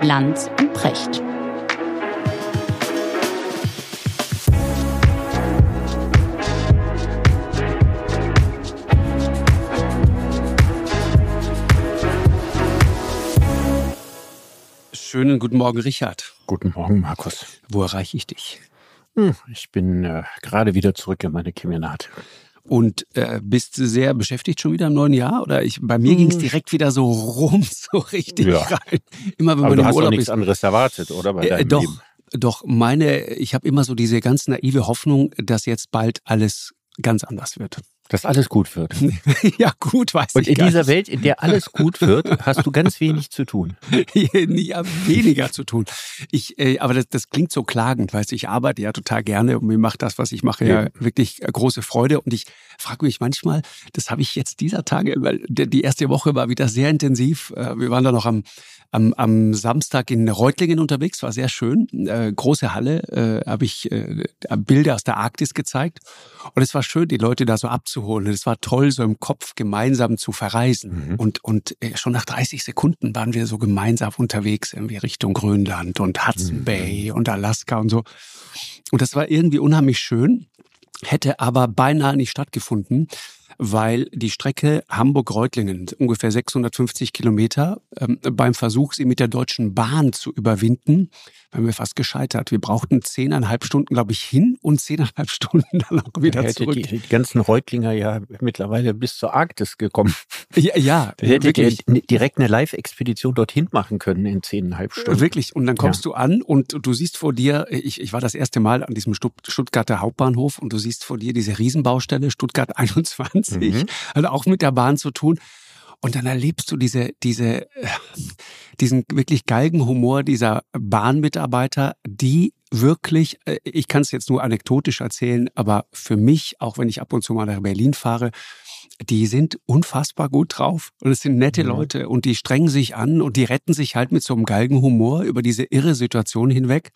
Lanz und Precht. Schönen guten Morgen, Richard. Guten Morgen, Markus. Wo erreiche ich dich? Hm, ich bin äh, gerade wieder zurück in meine Kemenate. Und äh, bist du sehr beschäftigt schon wieder im neuen Jahr? Oder ich, bei mir ging es direkt wieder so rum, so richtig Ja. rein. Immer wenn Aber man du im hast Urlaub nichts ist. anderes erwartet, oder? Bei Äh, deinem doch, Leben. doch, meine, ich habe immer so diese ganz naive Hoffnung, dass jetzt bald alles ganz anders wird. Dass alles gut wird. ja, gut, weiß Und ich in gar dieser nicht. Welt, in der alles gut wird, hast du ganz wenig zu tun. ja, weniger zu tun. Ich, äh, aber das, das klingt so klagend, weißt du, ich arbeite ja total gerne und mir macht das, was ich mache, ja, Ja. wirklich äh, große Freude. Und ich frage mich manchmal, das habe ich jetzt dieser Tage, weil die erste Woche war wieder sehr intensiv. Äh, Wir waren da noch am, am, am Samstag in Reutlingen unterwegs, war sehr schön. Äh, große Halle, äh, habe ich äh, Bilder aus der Arktis gezeigt. Und es war schön, die Leute da so abzuholen. Es war toll, so im Kopf gemeinsam zu verreisen. Mhm. Und, und äh, schon nach 30 Sekunden waren wir so gemeinsam unterwegs, irgendwie Richtung Grönland und Hudson Mhm. Bay und Alaska und so. Und das war irgendwie unheimlich schön, hätte aber beinahe nicht stattgefunden, weil die Strecke Hamburg-Reutlingen, ungefähr 650 Kilometer, ähm, beim Versuch, sie mit der Deutschen Bahn zu überwinden, waren wir fast gescheitert. Wir brauchten zehneinhalb Stunden, glaube ich, hin und zehneinhalb Stunden dann auch wieder Hätte zurück. die, die ganzen Reutlinger ja mittlerweile bis zur Arktis gekommen. ja, ja Da hättet wirklich. n- direkt eine Live-Expedition dorthin machen können in zehneinhalb Stunden. Wirklich. Und dann kommst du an und du siehst vor dir, ich, ich war das erste Mal an diesem Stutt- Stuttgarter Hauptbahnhof und du siehst vor dir diese Riesenbaustelle Stuttgart 21, Mhm. hat auch mit der Bahn zu tun. Und dann erlebst du diese, diese, diesen wirklich Galgenhumor dieser Bahnmitarbeiter, die wirklich, äh, ich kann es jetzt nur anekdotisch erzählen, aber für mich, auch wenn ich ab und zu mal nach Berlin fahre, die sind unfassbar gut drauf und es sind nette Mhm. Leute und die strengen sich an und die retten sich halt mit so einem Galgenhumor über diese irre Situation hinweg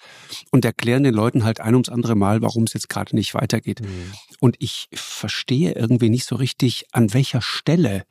und erklären den Leuten halt ein ums andere Mal, warum es jetzt gerade nicht weitergeht. Mhm. Und ich verstehe irgendwie nicht so richtig, an welcher Stelle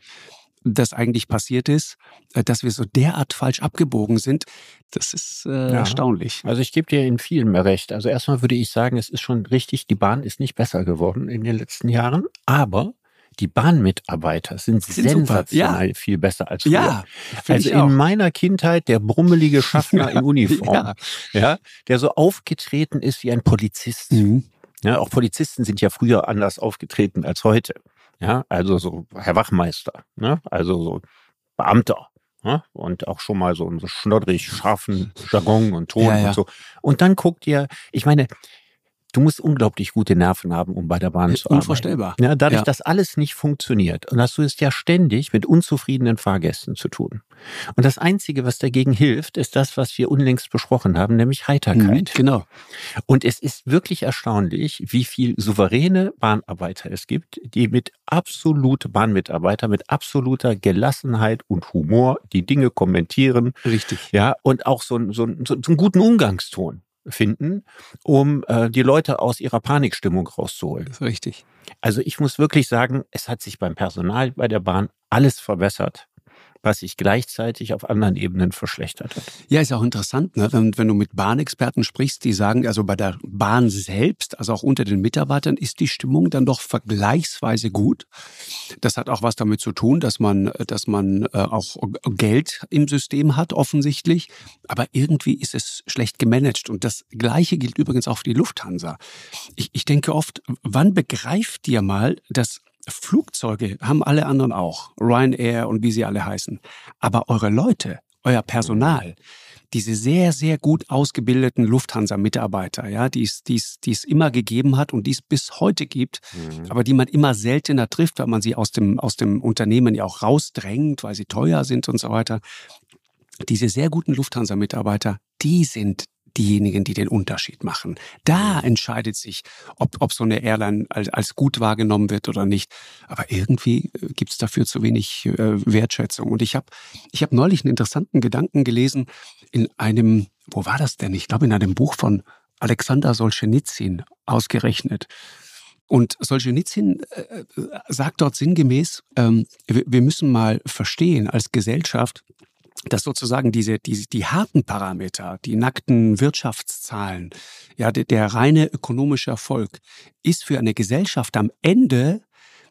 das eigentlich passiert ist, äh, dass wir so derart falsch abgebogen sind. Das ist äh, Ja. erstaunlich. Also ich gebe dir in vielem mehr recht. Also erstmal würde ich sagen, es ist schon richtig, die Bahn ist nicht besser geworden in den letzten Jahren, aber die Bahnmitarbeiter sind, Sind sensationell viel besser als früher. Ja, Also in meiner Kindheit der brummelige Schaffner in Uniform, Ja. ja. der so aufgetreten ist wie ein Polizist. Mhm. Ja, auch Polizisten sind ja früher anders aufgetreten als heute. Ja, also so Herr Wachmeister, ne? also so Beamter. Ne? Und auch schon mal so einen so schnoddrig scharfen Jargon und Ton Ja, ja. und so. Und dann guckt ihr, ich meine, du musst unglaublich gute Nerven haben, um bei der Bahn zu arbeiten. Unvorstellbar. Ja, dadurch, Ja. dass alles nicht funktioniert und hast du es ja ständig mit unzufriedenen Fahrgästen zu tun. Und das Einzige, was dagegen hilft, ist das, was wir unlängst besprochen haben, nämlich Mhm, Heiterkeit. genau. Und es ist wirklich erstaunlich, wie viel souveräne Bahnarbeiter es gibt, die mit absolute Bahnmitarbeiter, mit absoluter Gelassenheit und Humor die Dinge kommentieren, Richtig. ja, und auch so, einen- so, einen- so, so einen guten Umgangston finden, um äh, die Leute aus ihrer Panikstimmung rauszuholen. Das ist richtig. Also ich muss wirklich sagen, es hat sich beim Personal bei der Bahn alles verbessert, was sich gleichzeitig auf anderen Ebenen verschlechtert hat. Ja, ist auch interessant, ne? wenn, wenn du mit Bahnexperten sprichst, die sagen, also bei der Bahn selbst, also auch unter den Mitarbeitern, ist die Stimmung dann doch vergleichsweise gut. Das hat auch was damit zu tun, dass man, dass man äh, auch Geld im System hat, offensichtlich. Aber irgendwie ist es schlecht gemanagt. Und das Gleiche gilt übrigens auch für die Lufthansa. Ich, ich denke oft, wann begreift ihr mal, dass Flugzeuge haben alle anderen auch, Ryanair und wie sie alle heißen. Aber eure Leute, euer Personal, diese sehr, sehr gut ausgebildeten Lufthansa-Mitarbeiter, ja, die es, die, es, die es immer gegeben hat und die es bis heute gibt, aber die man immer seltener trifft, weil man sie aus dem, aus dem Unternehmen ja auch rausdrängt, weil sie teuer sind und so weiter. Diese sehr guten Lufthansa-Mitarbeiter, die sind diejenigen, die den Unterschied machen. Da entscheidet sich, ob, ob so eine Airline als, als gut wahrgenommen wird oder nicht. Aber irgendwie äh, gibt's dafür zu wenig äh, Wertschätzung. Und ich habe ich hab neulich einen interessanten Gedanken gelesen in einem, wo war das denn? Ich glaube, in einem Buch von Alexander Solzhenitsyn ausgerechnet. Und Solzhenitsyn äh, sagt dort sinngemäß, ähm, wir müssen mal verstehen als Gesellschaft, dass sozusagen diese, diese, die harten Parameter, die nackten Wirtschaftszahlen, ja, der, der reine ökonomische Erfolg ist für eine Gesellschaft am Ende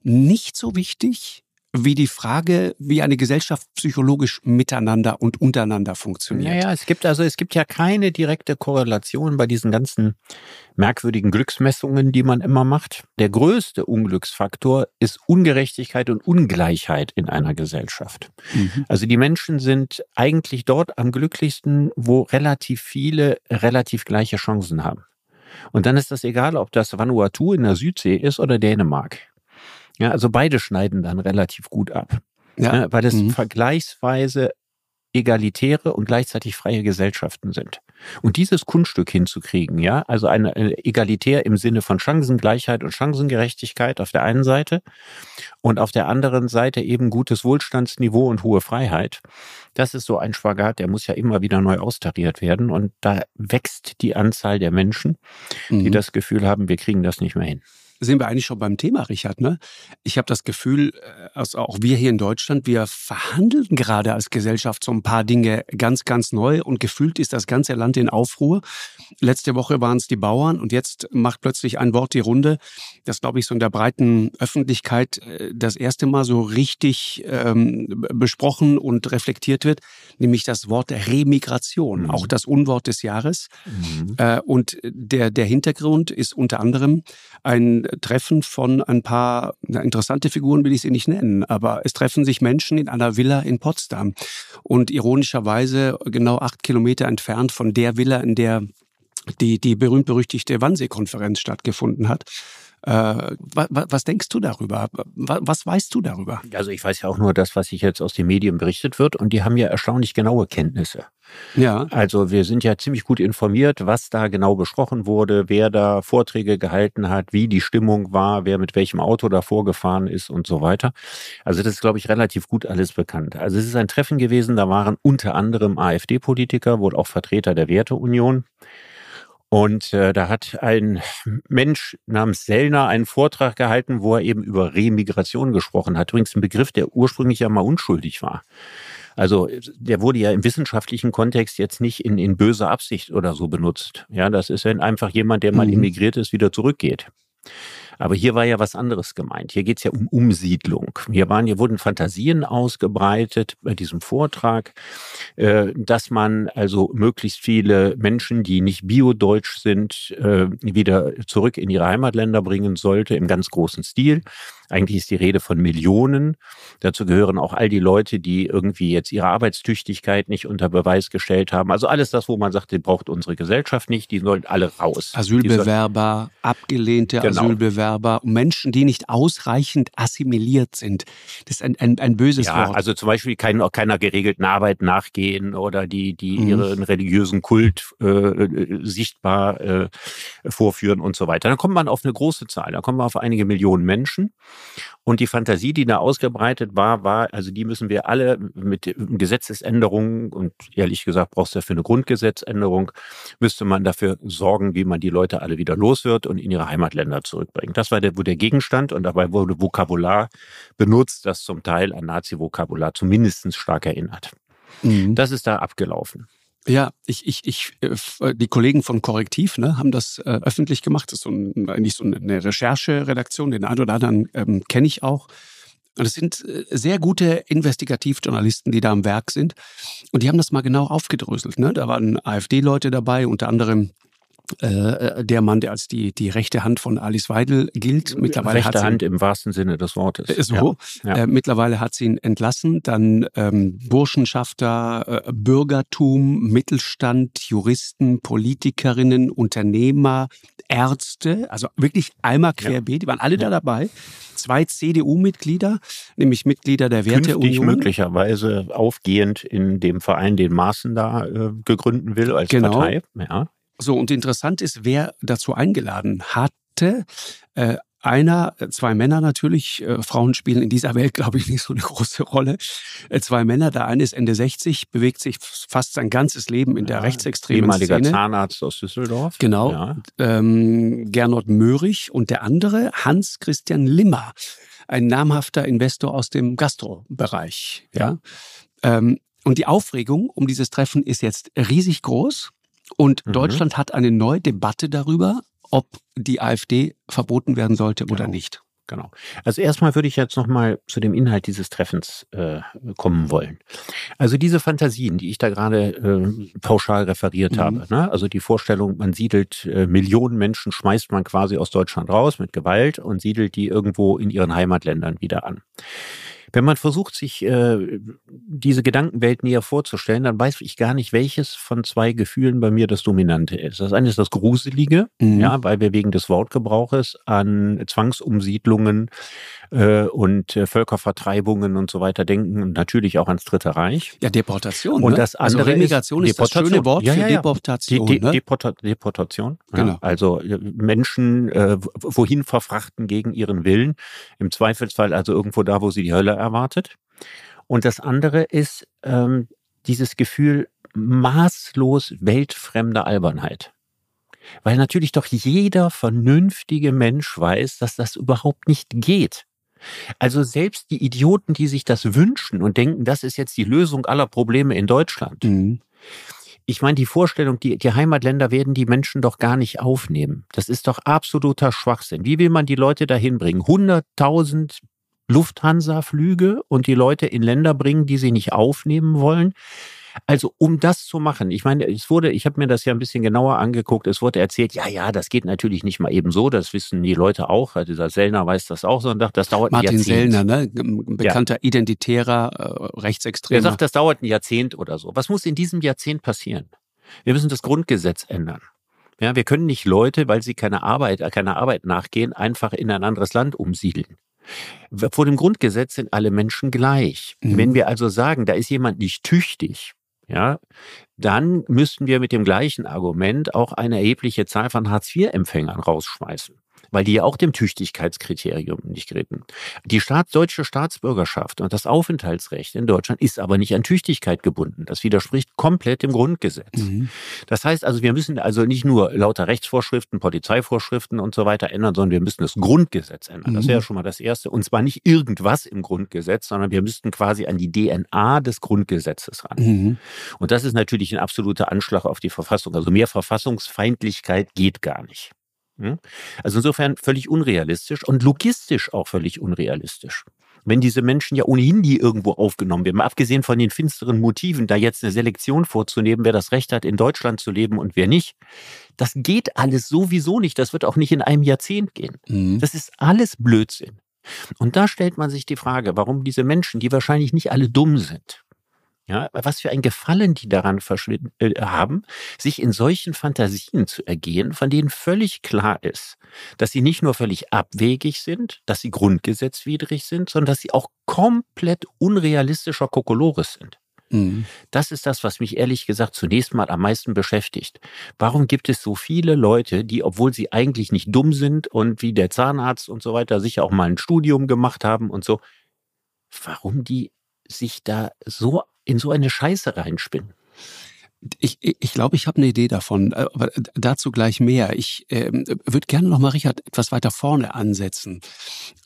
nicht so wichtig wie die Frage, wie eine Gesellschaft psychologisch miteinander und untereinander funktioniert. Naja, es gibt also, es gibt ja keine direkte Korrelation bei diesen ganzen merkwürdigen Glücksmessungen, die man immer macht. Der größte Unglücksfaktor ist Ungerechtigkeit und Ungleichheit in einer Gesellschaft. Mhm. Also die Menschen sind eigentlich dort am glücklichsten, wo relativ viele relativ gleiche Chancen haben. Und dann ist das egal, ob das Vanuatu in der Südsee ist oder Dänemark. Ja, also beide schneiden dann relativ gut ab. Ja. ja weil es mhm. vergleichsweise egalitäre und gleichzeitig freie Gesellschaften sind. Und dieses Kunststück hinzukriegen, ja, also eine, eine egalitär im Sinne von Chancengleichheit und Chancengerechtigkeit auf der einen Seite und auf der anderen Seite eben gutes Wohlstandsniveau und hohe Freiheit. Das ist so ein Spagat, der muss ja immer wieder neu austariert werden und da wächst die Anzahl der Menschen, die mhm. das Gefühl haben, wir kriegen das nicht mehr hin sind wir eigentlich schon beim Thema, Richard. Ne? Ich habe das Gefühl, also auch wir hier in Deutschland, wir verhandeln gerade als Gesellschaft so ein paar Dinge ganz, ganz neu und gefühlt ist das ganze Land in Aufruhr. Letzte Woche waren es die Bauern und jetzt macht plötzlich ein Wort die Runde, das, glaube ich, so in der breiten Öffentlichkeit äh, das erste Mal so richtig ähm, besprochen und reflektiert wird, nämlich das Wort Remigration, mhm. auch das Unwort des Jahres. Mhm. Äh, und der, der Hintergrund ist unter anderem ein Treffen von ein paar interessante Figuren will ich sie nicht nennen, aber es treffen sich Menschen in einer Villa in Potsdam und ironischerweise genau acht Kilometer entfernt von der Villa, in der die, die berühmt-berüchtigte Wannsee-Konferenz stattgefunden hat. Äh, was, was, denkst du darüber? Was, weißt du darüber? Also ich weiß ja auch nur das, was sich jetzt aus den Medien berichtet wird und die haben ja erstaunlich genaue Kenntnisse. Ja. Also wir sind ja ziemlich gut informiert, was da genau besprochen wurde, wer da Vorträge gehalten hat, wie die Stimmung war, wer mit welchem Auto da vorgefahren ist und so weiter. Also das ist, glaube ich, relativ gut alles bekannt. Also es ist ein Treffen gewesen, da waren unter anderem AfD-Politiker, wohl auch Vertreter der Werteunion. Und äh, da hat ein Mensch namens Sellner einen Vortrag gehalten, wo er eben über Remigration gesprochen hat. Übrigens ein Begriff, der ursprünglich ja mal unschuldig war. Also der wurde ja im wissenschaftlichen Kontext jetzt nicht in, in böser Absicht oder so benutzt. Ja, das ist, wenn einfach jemand, der mal mhm. immigriert ist, wieder zurückgeht. Aber hier war ja was anderes gemeint. Hier geht es ja um Umsiedlung. Hier waren, hier wurden Fantasien ausgebreitet bei diesem Vortrag, äh, dass man also möglichst viele Menschen, die nicht biodeutsch sind, äh, wieder zurück in ihre Heimatländer bringen sollte im ganz großen Stil. Eigentlich ist die Rede von Millionen. Dazu gehören auch all die Leute, die irgendwie jetzt ihre Arbeitstüchtigkeit nicht unter Beweis gestellt haben. Also alles das, wo man sagt, die braucht unsere Gesellschaft nicht, die sollen alle raus. Asylbewerber, abgelehnte genau. Asylbewerber, Menschen, die nicht ausreichend assimiliert sind. Das ist ein, ein, ein böses ja, Wort. Also zum Beispiel kein, keiner geregelten Arbeit nachgehen oder die, die mhm. ihren religiösen Kult äh, äh, sichtbar äh, vorführen und so weiter. Dann kommt man auf eine große Zahl, da kommt man auf einige Millionen Menschen. Und die Fantasie, die da ausgebreitet war, war, also die müssen wir alle mit Gesetzesänderungen und ehrlich gesagt brauchst du dafür eine Grundgesetzänderung, müsste man dafür sorgen, wie man die Leute alle wieder los wird und in ihre Heimatländer zurückbringt. Das war der, wo der Gegenstand und dabei wurde Vokabular benutzt, das zum Teil an Nazi-Vokabular zumindest stark erinnert. Mhm. Das ist da abgelaufen. Ja, ich, ich, ich, äh, äh, die Kollegen von Korrektiv ne, haben das äh, öffentlich gemacht. Das ist so ein, eigentlich so eine Rechercheredaktion. Den einen oder anderen ähm, kenne ich auch. Und es sind äh, sehr gute Investigativjournalisten, die da am Werk sind. Und die haben das mal genau aufgedröselt. Ne? Da waren AfD-Leute dabei, unter anderem äh, der Mann, der als die, die rechte Hand von Alice Weidel gilt. Mittlerweile rechte hat sie, Hand im wahrsten Sinne des Wortes. Äh, so. Ja. Äh, mittlerweile hat sie ihn entlassen. Dann ähm, Burschenschafter, äh, Bürgertum, Mittelstand, Juristen, Politikerinnen, Unternehmer, Ärzte, also wirklich einmal querbeet, ja. die waren alle ja. da dabei. Zwei CDU-Mitglieder, nämlich Mitglieder der Werteunion. Künftig möglicherweise aufgehend in dem Verein, den Maaßen da äh, gegründen will als genau. Partei. Ja. So, und interessant ist, wer dazu eingeladen hatte. Äh, einer, äh, zwei Männer natürlich, äh, Frauen spielen in dieser Welt, glaube ich, nicht so eine große Rolle. Äh, zwei Männer, der eine ist Ende 60, bewegt sich fast sein ganzes Leben in der ja, rechtsextremen ehemaliger Szene. Zahnarzt aus Düsseldorf. Genau. Ja. Ähm, Gernot Möhrig und der andere Hans-Christian Limmer, ein namhafter Investor aus dem Gastrobereich. Ja. Ähm, und die Aufregung um dieses Treffen ist jetzt riesig groß. Und mhm. Deutschland hat eine neue Debatte darüber, ob die AfD verboten werden sollte genau. oder nicht. Genau. Also erstmal würde ich jetzt nochmal zu dem Inhalt dieses Treffens äh, kommen wollen. Also diese Fantasien, die ich da gerade äh, pauschal referiert mhm. habe, ne? also die Vorstellung, man siedelt äh, Millionen Menschen, schmeißt man quasi aus Deutschland raus mit Gewalt und siedelt die irgendwo in ihren Heimatländern wieder an. Wenn man versucht, sich äh, diese Gedankenwelt näher vorzustellen, dann weiß ich gar nicht, welches von zwei Gefühlen bei mir das Dominante ist. Das eine ist das Gruselige, mhm. ja, weil wir wegen des Wortgebrauches an Zwangsumsiedlungen äh, und äh, Völkervertreibungen und so weiter denken und natürlich auch ans Dritte Reich. Ja, Deportation. Und ne? das also andere also Remigration ist, ist das schöne Wort ja, ja, für Deportation. Die, die, ne? Deporta Deportation. Genau. Ja, also äh, Menschen äh, wohin verfrachten gegen ihren Willen. Im Zweifelsfall also irgendwo da, wo sie die Hölle erwartet. Und das andere ist ähm, dieses Gefühl maßlos weltfremder Albernheit. Weil natürlich doch jeder vernünftige Mensch weiß, dass das überhaupt nicht geht. Also selbst die Idioten, die sich das wünschen und denken, das ist jetzt die Lösung aller Probleme in Deutschland. Mhm. Ich meine, die Vorstellung, die, die Heimatländer werden die Menschen doch gar nicht aufnehmen. Das ist doch absoluter Schwachsinn. Wie will man die Leute dahin bringen? 100.000 Lufthansa-Flüge und die Leute in Länder bringen, die sie nicht aufnehmen wollen? Also um das zu machen, ich meine, es wurde, ich habe mir das ja ein bisschen genauer angeguckt, es wurde erzählt, ja, ja, das geht natürlich nicht mal eben so, das wissen die Leute auch, dieser Sellner weiß das auch, sondern das dauert Martin ein Jahrzehnt. Sellner, ne? bekannter ja. identitärer äh, Rechtsextremer. Er sagt, das dauert ein Jahrzehnt oder so. Was muss in diesem Jahrzehnt passieren? Wir müssen das Grundgesetz ändern. Ja, wir können nicht Leute, weil sie keine Arbeit, keine Arbeit nachgehen, einfach in ein anderes Land umsiedeln. Vor dem Grundgesetz sind alle Menschen gleich. Mhm. Wenn wir also sagen, da ist jemand nicht tüchtig, ja, dann müssten wir mit dem gleichen Argument auch eine erhebliche Zahl von Hartz-IV-Empfängern rausschmeißen weil die ja auch dem Tüchtigkeitskriterium nicht gelten. Die Staat, deutsche Staatsbürgerschaft und das Aufenthaltsrecht in Deutschland ist aber nicht an Tüchtigkeit gebunden. Das widerspricht komplett dem Grundgesetz. Mhm. Das heißt also, wir müssen also nicht nur lauter Rechtsvorschriften, Polizeivorschriften und so weiter ändern, sondern wir müssen das Grundgesetz ändern. Mhm. Das wäre schon mal das Erste. Und zwar nicht irgendwas im Grundgesetz, sondern wir müssten quasi an die DNA des Grundgesetzes ran. Mhm. Und das ist natürlich ein absoluter Anschlag auf die Verfassung. Also mehr Verfassungsfeindlichkeit geht gar nicht. Hm? Also insofern völlig unrealistisch und logistisch auch völlig unrealistisch. Wenn diese Menschen ja ohnehin nie irgendwo aufgenommen werden, mal abgesehen von den finsteren Motiven, da jetzt eine Selektion vorzunehmen, wer das Recht hat, in Deutschland zu leben und wer nicht, das geht alles sowieso nicht. Das wird auch nicht in einem Jahrzehnt gehen. Mhm. Das ist alles Blödsinn. Und da stellt man sich die Frage, warum diese Menschen, die wahrscheinlich nicht alle dumm sind, ja, was für ein Gefallen die daran äh, haben, sich in solchen Fantasien zu ergehen, von denen völlig klar ist, dass sie nicht nur völlig abwegig sind, dass sie grundgesetzwidrig sind, sondern dass sie auch komplett unrealistischer Kokolores sind. Mhm. Das ist das, was mich ehrlich gesagt zunächst mal am meisten beschäftigt. Warum gibt es so viele Leute, die, obwohl sie eigentlich nicht dumm sind und wie der Zahnarzt und so weiter sicher auch mal ein Studium gemacht haben und so, warum die sich da so in so eine Scheiße reinspinnen. Ich, ich, ich glaube, ich habe eine Idee davon, äh, aber dazu gleich mehr. Ich ähm, würde gerne noch mal, Richard, etwas weiter vorne ansetzen.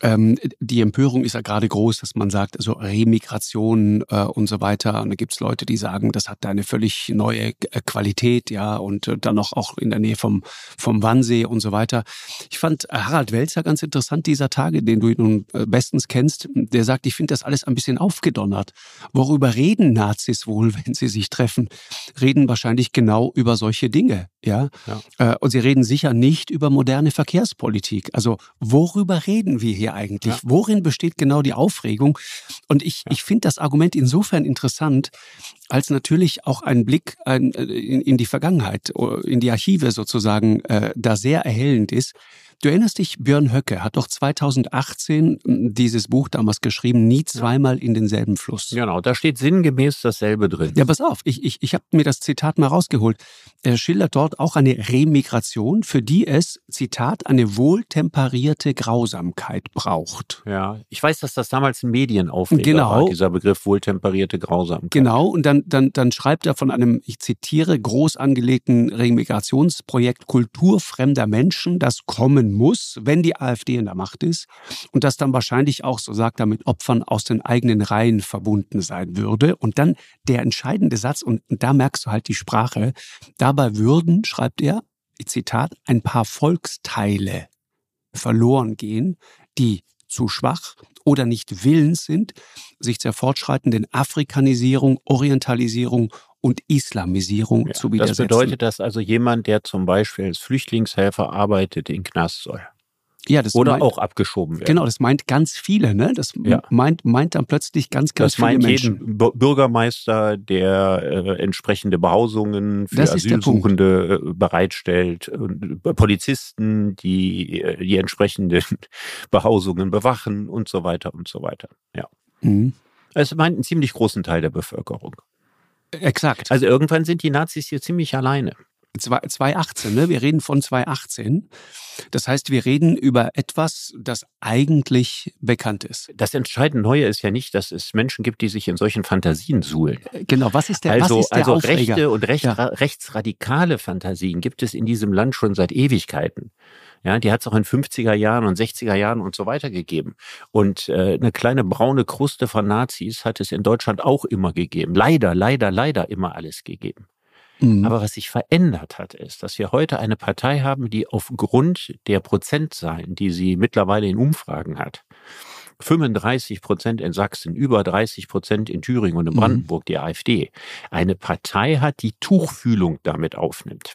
Ähm, die Empörung ist ja gerade groß, dass man sagt, also Remigration äh, und so weiter. Und da gibt's Leute, die sagen, das hat eine völlig neue äh, Qualität, ja, und äh, dann noch auch in der Nähe vom, vom Wannsee und so weiter. Ich fand Harald Welzer ganz interessant dieser Tage, den du nun bestens kennst. Der sagt, ich finde das alles ein bisschen aufgedonnert. Worüber reden Nazis wohl, wenn sie sich treffen? Reden wahrscheinlich genau über solche Dinge, ja. ja. Äh, und sie reden sicher nicht über moderne Verkehrspolitik. Also worüber reden wir hier eigentlich? Ja. Worin besteht genau die Aufregung? Und ich, ja. ich finde das Argument insofern interessant, als natürlich auch ein Blick in, in die Vergangenheit, in die Archive sozusagen, äh, da sehr erhellend ist. Du erinnerst dich, Björn Höcke hat doch 2018 hm, dieses Buch damals geschrieben, Nie zweimal in denselben Fluss. Genau, da steht sinngemäß dasselbe drin. Ja, pass auf, ich, ich, ich habe mir das Zitat mal rausgeholt. Er schildert dort auch eine Remigration, für die es, Zitat, eine wohltemperierte Grausamkeit braucht. Ja, ich weiß, dass das damals in Medien aufgeht, genau. war, dieser Begriff wohltemperierte Grausamkeit. Genau, und dann, dann, dann schreibt er von einem, ich zitiere, groß angelegten Remigrationsprojekt Kulturfremder Menschen, das kommen kommen muss, wenn die AfD in der Macht ist und das dann wahrscheinlich auch, so sagt er, mit Opfern aus den eigenen Reihen verbunden sein würde. Und dann der entscheidende Satz, und da merkst du halt die Sprache, dabei würden, schreibt er, Zitat, ein paar Volksteile verloren gehen, die zu schwach oder nicht willens sind, sich der fortschreitenden Afrikanisierung, Orientalisierung und Islamisierung ja, zu widersetzen. Das bedeutet, dass also jemand, der zum Beispiel als Flüchtlingshelfer arbeitet, in Knast soll. Ja, das Oder meint, auch abgeschoben werden. Genau, das meint ganz viele, ne? Das ja. meint, meint dann plötzlich ganz, ganz das viele meint Menschen. jeden Bürgermeister, der äh, entsprechende Behausungen für das Asylsuchende äh, bereitstellt, äh, Polizisten, die äh, die entsprechenden Behausungen bewachen und so weiter und so weiter. Ja. Mhm. Es meint einen ziemlich großen Teil der Bevölkerung. Exakt. Also irgendwann sind die Nazis hier ziemlich alleine. 2018, ne? Wir reden von 2018. Das heißt, wir reden über etwas, das eigentlich bekannt ist. Das entscheidende Neue ist ja nicht, dass es Menschen gibt, die sich in solchen Fantasien suhlen. Genau, was ist der, also, ist der Also Aufreger? rechte und recht, ja. rechtsradikale Fantasien gibt es in diesem Land schon seit Ewigkeiten. Ja, die hat es auch in 50er Jahren und 60er Jahren und so weiter gegeben. Und äh, eine kleine braune Kruste von Nazis hat es in Deutschland auch immer gegeben. Leider, leider, leider immer alles gegeben. Mhm. Aber was sich verändert hat, ist, dass wir heute eine Partei haben, die aufgrund der Prozentzahlen, die sie mittlerweile in Umfragen hat, 35 Prozent in Sachsen, über 30 Prozent in Thüringen und in mhm. Brandenburg, mhm. die AfD, eine Partei hat, die Tuchfühlung damit aufnimmt.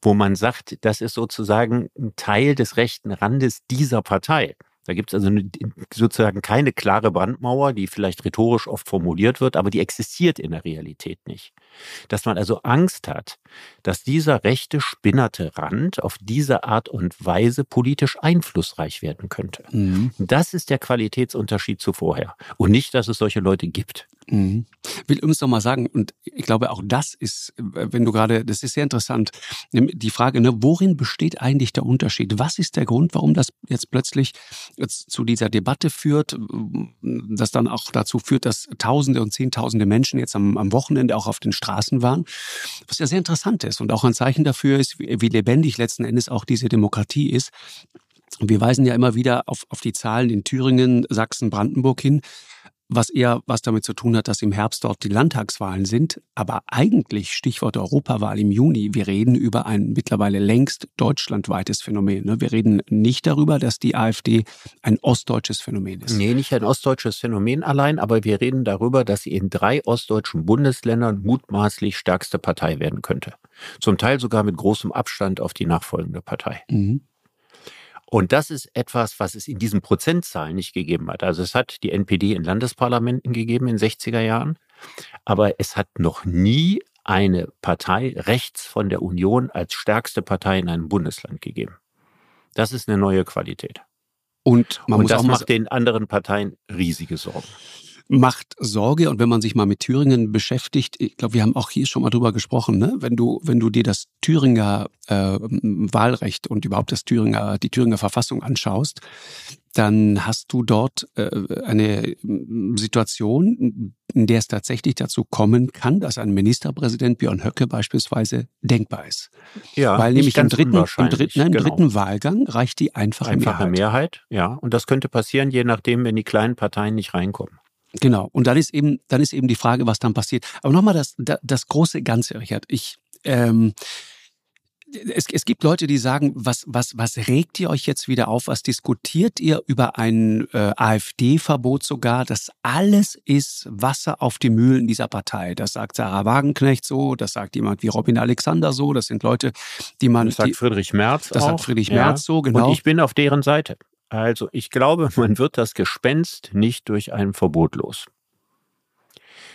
Wo man sagt, das ist sozusagen ein Teil des rechten Randes dieser Partei. Da gibt es also sozusagen keine klare Brandmauer, die vielleicht rhetorisch oft formuliert wird, aber die existiert in der Realität nicht. Dass man also Angst hat, dass dieser rechte spinnerte Rand auf diese Art und Weise politisch einflussreich werden könnte. Mhm. Das ist der Qualitätsunterschied zu vorher. Und nicht, dass es solche Leute gibt. Mhm. Will uns noch mal sagen, und ich glaube auch das ist, wenn du gerade, das ist sehr interessant, die Frage, ne, worin besteht eigentlich der Unterschied? Was ist der Grund, warum das jetzt plötzlich jetzt zu dieser Debatte führt, das dann auch dazu führt, dass Tausende und Zehntausende Menschen jetzt am, am Wochenende auch auf den Straßen waren, was ja sehr interessant ist und auch ein Zeichen dafür ist, wie, wie lebendig letzten Endes auch diese Demokratie ist. Wir weisen ja immer wieder auf, auf die Zahlen in Thüringen, Sachsen, Brandenburg hin was eher was damit zu tun hat, dass im Herbst dort die Landtagswahlen sind. Aber eigentlich, Stichwort Europawahl im Juni, wir reden über ein mittlerweile längst deutschlandweites Phänomen. Ne? Wir reden nicht darüber, dass die AfD ein ostdeutsches Phänomen ist. Nee, nicht ein ostdeutsches Phänomen allein, aber wir reden darüber, dass sie in drei ostdeutschen Bundesländern mutmaßlich stärkste Partei werden könnte. Zum Teil sogar mit großem Abstand auf die nachfolgende Partei. Mhm. Und das ist etwas, was es in diesen Prozentzahlen nicht gegeben hat. Also es hat die NPD in Landesparlamenten gegeben in 60er Jahren, aber es hat noch nie eine Partei rechts von der Union als stärkste Partei in einem Bundesland gegeben. Das ist eine neue Qualität. Und, man Und das macht den anderen Parteien riesige Sorgen macht Sorge. Und wenn man sich mal mit Thüringen beschäftigt, ich glaube, wir haben auch hier schon mal drüber gesprochen, ne? wenn du, wenn du dir das Thüringer äh, Wahlrecht und überhaupt das Thüringer, die Thüringer Verfassung anschaust, dann hast du dort äh, eine Situation, in der es tatsächlich dazu kommen kann, dass ein Ministerpräsident Björn Höcke beispielsweise denkbar ist. Ja, Weil nämlich im dritten, im dritten, nein, genau. dritten Wahlgang reicht die einfache, einfache Mehrheit. Mehrheit. Ja, und das könnte passieren, je nachdem, wenn die kleinen Parteien nicht reinkommen. Genau. Und dann ist eben, dann ist eben die Frage, was dann passiert. Aber nochmal das, das große Ganze, Richard. Ich, ähm, es, es gibt Leute, die sagen, was, was, was regt ihr euch jetzt wieder auf? Was diskutiert ihr über ein äh, AfD-Verbot sogar? Das alles ist Wasser auf die Mühlen dieser Partei. Das sagt Sarah Wagenknecht so, das sagt jemand wie Robin Alexander so. Das sind Leute, die man. Das sagt die, Friedrich Merz. Das auch. sagt Friedrich Merz ja. so, genau. Und ich bin auf deren Seite. Also ich glaube, man wird das Gespenst nicht durch ein Verbot los.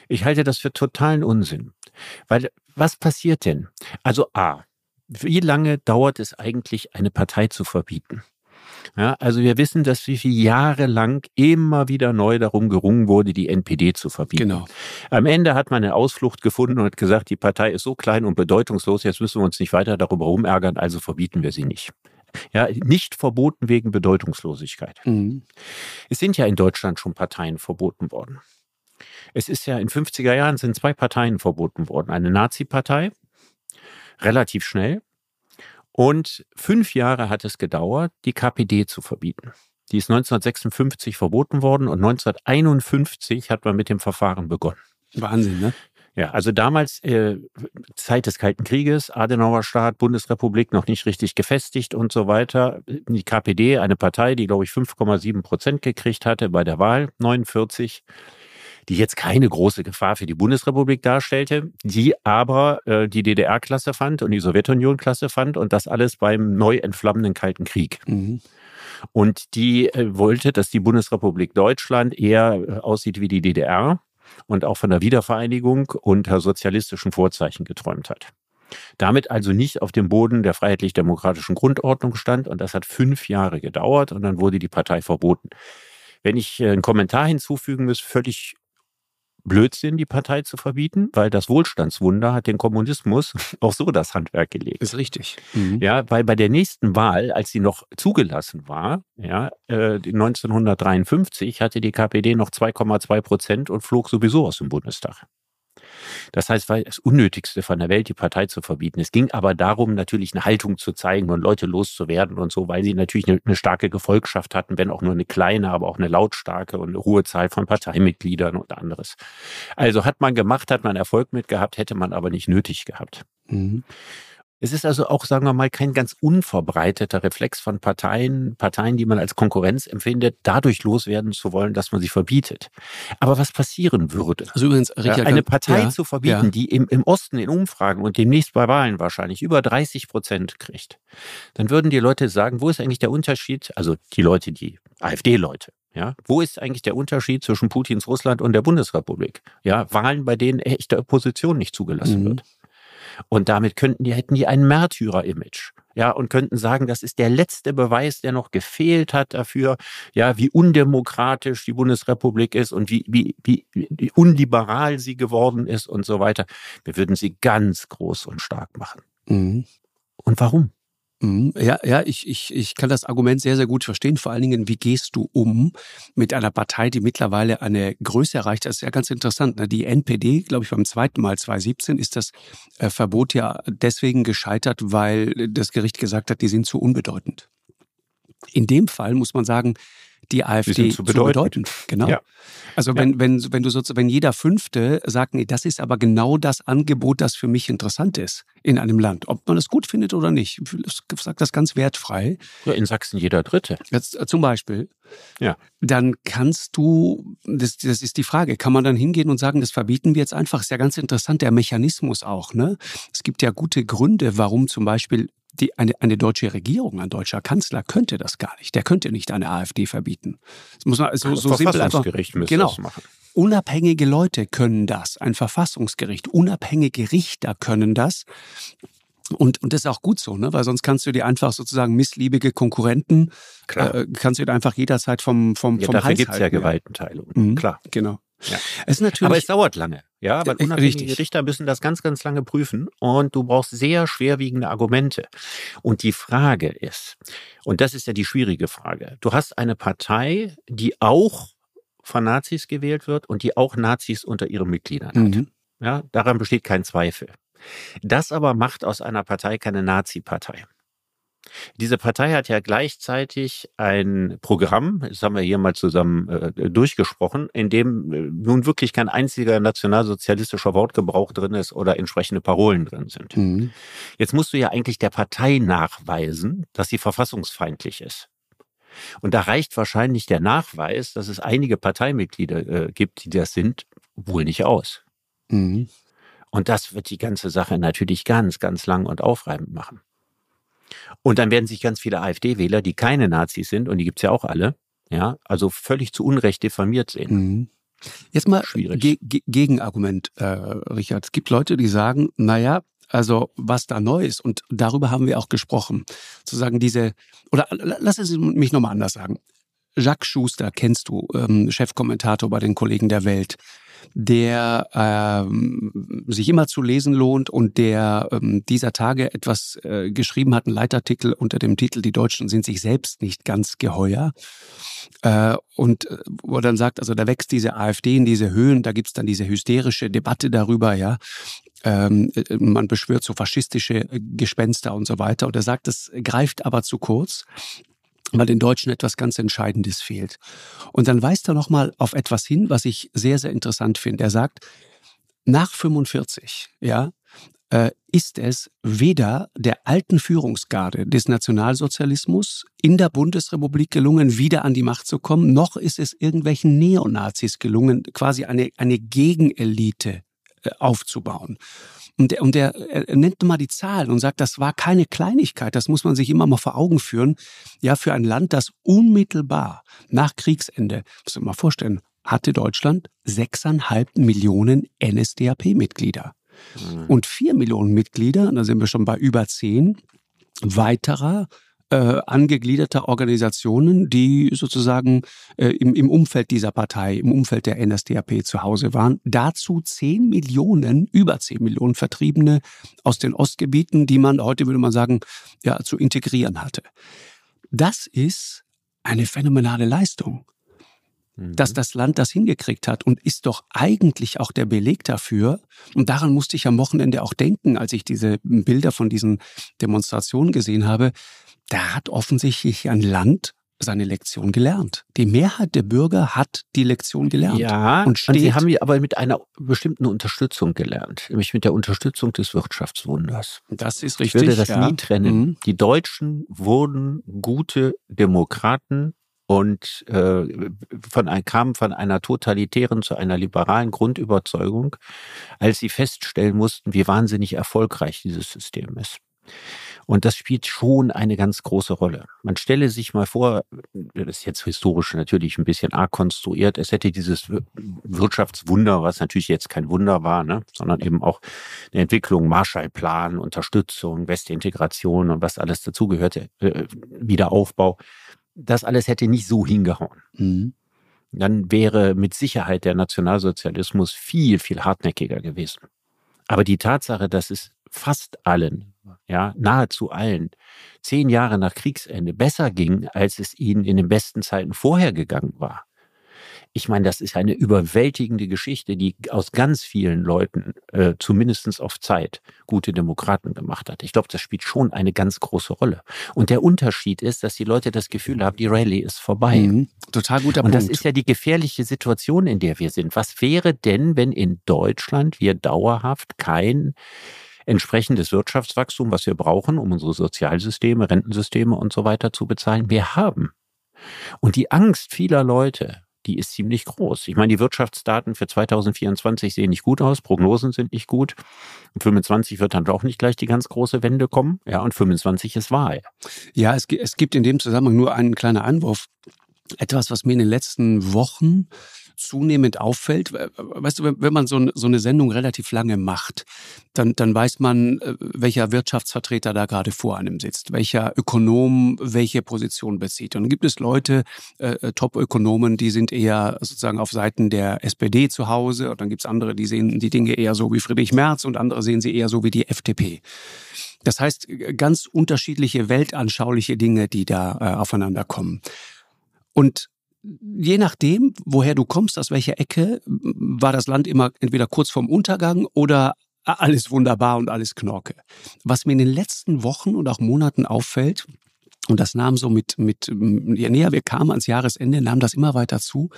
Ich halte das für totalen Unsinn. Weil was passiert denn? Also A, wie lange dauert es eigentlich, eine Partei zu verbieten? Ja, also wir wissen, dass wie viele Jahre lang immer wieder neu darum gerungen wurde, die NPD zu verbieten. Genau. Am Ende hat man eine Ausflucht gefunden und hat gesagt, die Partei ist so klein und bedeutungslos, jetzt müssen wir uns nicht weiter darüber rumärgern, also verbieten wir sie nicht. Ja, nicht verboten wegen Bedeutungslosigkeit. Mhm. Es sind ja in Deutschland schon Parteien verboten worden. Es ist ja in 50er Jahren sind zwei Parteien verboten worden. Eine Nazi-Partei, relativ schnell, Und fünf Jahre hat es gedauert, die KPD zu verbieten. Die ist 1956 verboten worden und 1951 hat man mit dem Verfahren begonnen. Wahnsinn, ne? Ja, also damals äh, Zeit des Kalten Krieges, Adenauer Staat, Bundesrepublik noch nicht richtig gefestigt und so weiter. Die KPD, eine Partei, die glaube ich 5,7 Prozent gekriegt hatte bei der Wahl 49, die jetzt keine große Gefahr für die Bundesrepublik darstellte, die aber äh, die DDR-Klasse fand und die Sowjetunion-Klasse fand und das alles beim neu entflammenden Kalten Krieg. Mhm. Und die äh, wollte, dass die Bundesrepublik Deutschland eher äh, aussieht wie die DDR und auch von der Wiedervereinigung unter sozialistischen Vorzeichen geträumt hat. Damit also nicht auf dem Boden der freiheitlich-demokratischen Grundordnung stand und das hat fünf Jahre gedauert und dann wurde die Partei verboten. Wenn ich äh, einen Kommentar hinzufügen muss, völlig Blödsinn, die Partei zu verbieten, weil das Wohlstandswunder hat den Kommunismus auch so das Handwerk gelegt. Ist richtig. Mhm. Ja, weil bei der nächsten Wahl, als sie noch zugelassen war, ja, äh, 1953 hatte die KPD noch 2,2 Prozent und flog sowieso aus dem Bundestag. Das heißt, war das Unnötigste von der Welt, die Partei zu verbieten. Es ging aber darum, natürlich eine Haltung zu zeigen und Leute loszuwerden und so, weil sie natürlich eine, eine starke Gefolgschaft hatten, wenn auch nur eine kleine, aber auch eine lautstarke und eine hohe Zahl von Parteimitgliedern und anderes. Also hat man gemacht, hat man Erfolg mit gehabt, hätte man aber nicht nötig gehabt. Mhm. Es ist also auch, sagen wir mal, kein ganz unverbreiteter Reflex von Parteien, Parteien, die man als Konkurrenz empfindet, dadurch loswerden zu wollen, dass man sie verbietet. Aber was passieren würde, also übrigens, Richard, eine Partei ja, zu verbieten, ja. die im, im Osten in Umfragen und demnächst bei Wahlen wahrscheinlich über 30 Prozent kriegt, dann würden die Leute sagen, wo ist eigentlich der Unterschied? Also die Leute, die AfD-Leute, ja, wo ist eigentlich der Unterschied zwischen Putins Russland und der Bundesrepublik? Ja, Wahlen, bei denen echte Opposition nicht zugelassen mhm. wird. Und damit könnten die, hätten die ein Märtyrer-Image. Ja, und könnten sagen, das ist der letzte Beweis, der noch gefehlt hat dafür, ja, wie undemokratisch die Bundesrepublik ist und wie, wie, wie, wie unliberal sie geworden ist und so weiter. Wir würden sie ganz groß und stark machen. Mhm. Und warum? Mhm. Ja, ja, ich, ich, ich kann das Argument sehr, sehr gut verstehen. Vor allen Dingen, wie gehst du um mit einer Partei, die mittlerweile eine Größe erreicht? Das ist ja ganz interessant. Ne? Die NPD, glaube ich, beim zweiten Mal 2017 ist das äh, Verbot ja deswegen gescheitert, weil das Gericht gesagt hat, die sind zu unbedeutend. In dem Fall muss man sagen, die AfD zu bedeuten. zu bedeuten. Genau. Ja. Also wenn, ja. wenn, wenn du sozusagen, wenn jeder Fünfte sagt, nee, das ist aber genau das Angebot, das für mich interessant ist in einem Land, ob man das gut findet oder nicht, ich sage das ganz wertfrei. Ja, in Sachsen jeder Dritte. Jetzt, äh, zum Beispiel. Ja. Dann kannst du, das, das ist die Frage, kann man dann hingehen und sagen, das verbieten wir jetzt einfach? Ist ja ganz interessant, der Mechanismus auch. Ne? Es gibt ja gute Gründe, warum zum Beispiel die, eine, eine deutsche Regierung, ein deutscher Kanzler könnte das gar nicht. Der könnte nicht eine AfD verbieten. Das muss man so, so simpel einfach. müsste genau. das machen. Unabhängige Leute können das, ein Verfassungsgericht, unabhängige Richter können das. Und, und das ist auch gut so, ne? weil sonst kannst du dir einfach sozusagen missliebige Konkurrenten, Klar. Äh, kannst du dir einfach jederzeit vom, vom, ja, vom dafür Hals gibt's ja Gewaltenteilung. Mhm, Klar. Genau. Ja. Es Aber es dauert lange, ja, weil unabhängige richtig. Richter müssen das ganz, ganz lange prüfen und du brauchst sehr schwerwiegende Argumente. Und die Frage ist, und das ist ja die schwierige Frage, du hast eine Partei, die auch von Nazis gewählt wird und die auch Nazis unter ihren Mitgliedern hat. Mhm. Ja, daran besteht kein Zweifel. Das aber macht aus einer Partei keine Nazi-Partei. Diese Partei hat ja gleichzeitig ein Programm, das haben wir hier mal zusammen äh, durchgesprochen, in dem äh, nun wirklich kein einziger nationalsozialistischer Wortgebrauch drin ist oder entsprechende Parolen drin sind. Mhm. Jetzt musst du ja eigentlich der Partei nachweisen, dass sie verfassungsfeindlich ist. Und da reicht wahrscheinlich der Nachweis, dass es einige Parteimitglieder äh, gibt, die das sind, wohl nicht aus. Mhm. Und das wird die ganze Sache natürlich ganz, ganz lang und aufreibend machen. Und dann werden sich ganz viele AfD-Wähler, die keine Nazis sind, und die gibt's ja auch alle, ja, also völlig zu Unrecht diffamiert sehen. Mhm. Jetzt mal Ge Ge Gegenargument, äh, Richard. Es gibt Leute, die sagen, naja, also was da neu ist, und darüber haben wir auch gesprochen, zu sagen, diese, oder lass es mich nochmal anders sagen. Jacques Schuster kennst du, ähm, Chefkommentator bei den Kollegen der Welt der ähm, sich immer zu lesen lohnt und der ähm, dieser Tage etwas äh, geschrieben hat, einen Leitartikel unter dem Titel Die Deutschen sind sich selbst nicht ganz geheuer. Äh, und äh, wo er dann sagt, also da wächst diese AfD in diese Höhen, da gibt's dann diese hysterische Debatte darüber, ja, ähm, äh, man beschwört so faschistische Gespenster und so weiter. Und er sagt, das greift aber zu kurz weil den Deutschen etwas ganz Entscheidendes fehlt. Und dann weist er nochmal auf etwas hin, was ich sehr, sehr interessant finde. Er sagt, nach 45, ja, äh, ist es weder der alten Führungsgarde des Nationalsozialismus in der Bundesrepublik gelungen, wieder an die Macht zu kommen, noch ist es irgendwelchen Neonazis gelungen, quasi eine, eine Gegenelite aufzubauen. Und und der er nennt mal die Zahlen und sagt, das war keine Kleinigkeit, das muss man sich immer mal vor Augen führen. Ja, für ein Land, das unmittelbar nach Kriegsende, muss man mal vorstellen, hatte Deutschland sechseinhalb Millionen NSDAP-Mitglieder. Mhm. Und vier Millionen Mitglieder, da sind wir schon bei über zehn, weiterer äh, angegliederter Organisationen, die sozusagen äh, im, im Umfeld dieser Partei, im Umfeld der NSDAP zu Hause waren. Dazu zehn Millionen, über zehn Millionen Vertriebene aus den Ostgebieten, die man heute, würde man sagen, ja, zu integrieren hatte. Das ist eine phänomenale Leistung dass mhm. das Land das hingekriegt hat und ist doch eigentlich auch der Beleg dafür. Und daran musste ich am Wochenende auch denken, als ich diese Bilder von diesen Demonstrationen gesehen habe. Da hat offensichtlich ein Land seine Lektion gelernt. Die Mehrheit der Bürger hat die Lektion gelernt. Ja, und, steht, und sie haben aber mit einer bestimmten Unterstützung gelernt, nämlich mit der Unterstützung des Wirtschaftswunders. Das ist richtig. Ich würde das ja. nie trennen. Mhm. Die Deutschen wurden gute Demokraten und äh, von ein, kam von einer totalitären zu einer liberalen Grundüberzeugung, als sie feststellen mussten, wie wahnsinnig erfolgreich dieses System ist. Und das spielt schon eine ganz große Rolle. Man stelle sich mal vor, das ist jetzt historisch natürlich ein bisschen arg konstruiert, es hätte dieses Wirtschaftswunder, was natürlich jetzt kein Wunder war, ne, sondern eben auch eine Entwicklung, Marshallplan, Unterstützung, Westintegration und was alles dazugehörte, äh, Wiederaufbau das alles hätte nicht so hingehauen. Mhm. Dann wäre mit Sicherheit der Nationalsozialismus viel, viel hartnäckiger gewesen. Aber die Tatsache, dass es fast allen, ja, nahezu allen, zehn Jahre nach Kriegsende besser ging, als es ihnen in den besten Zeiten vorher gegangen war, ich meine, das ist eine überwältigende Geschichte, die aus ganz vielen Leuten, äh, zumindest auf Zeit, gute Demokraten gemacht hat. Ich glaube, das spielt schon eine ganz große Rolle. Und der Unterschied ist, dass die Leute das Gefühl haben, die Rallye ist vorbei. Mhm. Total guter Und Punkt. das ist ja die gefährliche Situation, in der wir sind. Was wäre denn, wenn in Deutschland wir dauerhaft kein entsprechendes Wirtschaftswachstum, was wir brauchen, um unsere Sozialsysteme, Rentensysteme und so weiter zu bezahlen, wir haben. Und die Angst vieler Leute, die ist ziemlich groß. Ich meine, die Wirtschaftsdaten für 2024 sehen nicht gut aus, Prognosen sind nicht gut. Und 25 wird dann doch nicht gleich die ganz große Wende kommen. Ja, und 25 ist Wahl. Ja, es, es gibt in dem Zusammenhang nur einen kleinen Einwurf. Etwas, was mir in den letzten Wochen zunehmend auffällt, weißt du, wenn, man so, so, eine Sendung relativ lange macht, dann, dann weiß man, äh, welcher Wirtschaftsvertreter da gerade vor einem sitzt, welcher Ökonom welche Position bezieht. Und dann gibt es Leute, äh, äh, Top-Ökonomen, die sind eher sozusagen auf Seiten der SPD zu Hause. Und dann gibt es andere, die sehen die Dinge eher so wie Friedrich Merz und andere sehen sie eher so wie die FDP. Das heißt, ganz unterschiedliche weltanschauliche Dinge, die da äh, aufeinander kommen. Und je nachdem, woher du kommst, aus welcher Ecke, war das Land immer entweder kurz vorm Untergang oder alles wunderbar und alles Knorke. Was mir in den letzten Wochen und auch Monaten auffällt, und das nahm so mit, mit, je näher wir kamen ans Jahresende, nahm das immer weiter zu.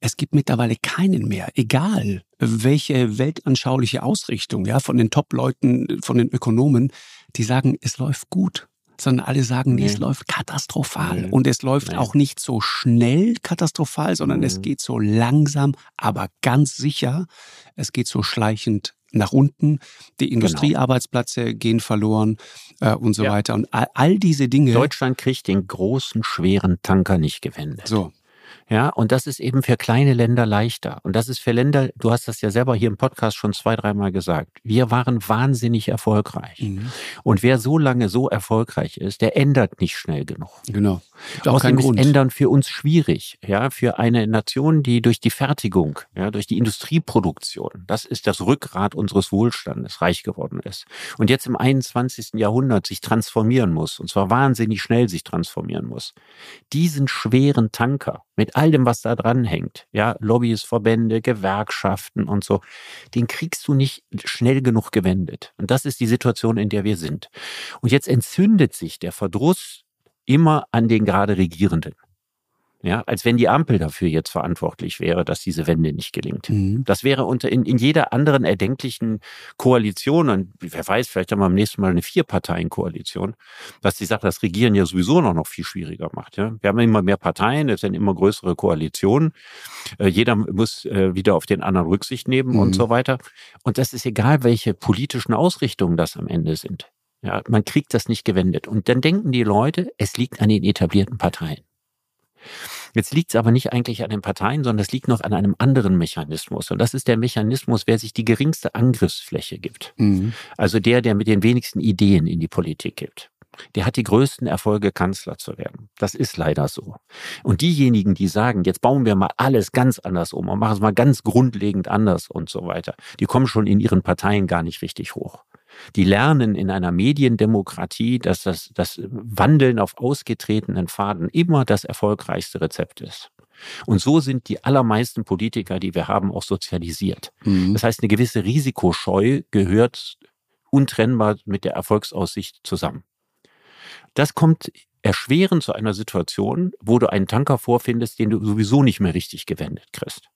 Es gibt mittlerweile keinen mehr, egal welche weltanschauliche Ausrichtung, ja, von den Top-Leuten, von den Ökonomen, die sagen, es läuft gut sondern alle sagen, nee, es läuft katastrophal. Nee. Und es läuft auch nicht so schnell katastrophal, sondern mhm. es geht so langsam, aber ganz sicher. Es geht so schleichend nach unten. Die genau. Industriearbeitsplätze genau. gehen verloren äh, und so ja. weiter. Und all, all, diese Dinge. Deutschland kriegt den großen, schweren Tanker nicht gewendet. So. Ja, und das ist eben für kleine Länder leichter. Und das ist für Länder, du hast das ja selber hier im Podcast schon zwei, dreimal gesagt. Wir waren wahnsinnig erfolgreich. Mhm. Und wer so lange so erfolgreich ist, der ändert nicht schnell genug. Genau. Auch Außerdem ist Ändern für uns schwierig. Ja, für eine Nation, die durch die Fertigung, ja, durch die Industrieproduktion, das ist das Rückgrat unseres Wohlstandes, reich geworden ist. Und jetzt im 21. Jahrhundert sich transformieren muss. Und zwar wahnsinnig schnell sich transformieren muss. Diesen schweren Tanker, mit all dem, was da dran hängt, ja, Lobbys, Verbände, Gewerkschaften und so, den kriegst du nicht schnell genug gewendet. Und das ist die Situation, in der wir sind. Und jetzt entzündet sich der Verdruss immer an den gerade Regierenden. Ja, als wenn die Ampel dafür jetzt verantwortlich wäre, dass diese Wende nicht gelingt. Mhm. Das wäre unter in, in jeder anderen erdenklichen Koalition, und wer weiß, vielleicht haben wir am nächsten Mal eine Vier-Parteien-Koalition, was die Sache, das Regieren ja sowieso noch, noch viel schwieriger macht. Ja? Wir haben immer mehr Parteien, es sind immer größere Koalitionen. Äh, jeder muss äh, wieder auf den anderen Rücksicht nehmen mhm. und so weiter. Und das ist egal, welche politischen Ausrichtungen das am Ende sind. Ja, man kriegt das nicht gewendet. Und dann denken die Leute, es liegt an den etablierten Parteien. Jetzt liegt es aber nicht eigentlich an den Parteien, sondern es liegt noch an einem anderen Mechanismus. Und das ist der Mechanismus, wer sich die geringste Angriffsfläche gibt. Mhm. Also der, der mit den wenigsten Ideen in die Politik gibt. Der hat die größten Erfolge, Kanzler zu werden. Das ist leider so. Und diejenigen, die sagen, jetzt bauen wir mal alles ganz anders um und machen es mal ganz grundlegend anders und so weiter, die kommen schon in ihren Parteien gar nicht richtig hoch. Die lernen in einer Mediendemokratie, dass das, das Wandeln auf ausgetretenen Pfaden immer das erfolgreichste Rezept ist. Und so sind die allermeisten Politiker, die wir haben, auch sozialisiert. Mhm. Das heißt, eine gewisse Risikoscheu gehört untrennbar mit der Erfolgsaussicht zusammen. Das kommt erschwerend zu einer Situation, wo du einen Tanker vorfindest, den du sowieso nicht mehr richtig gewendet kriegst.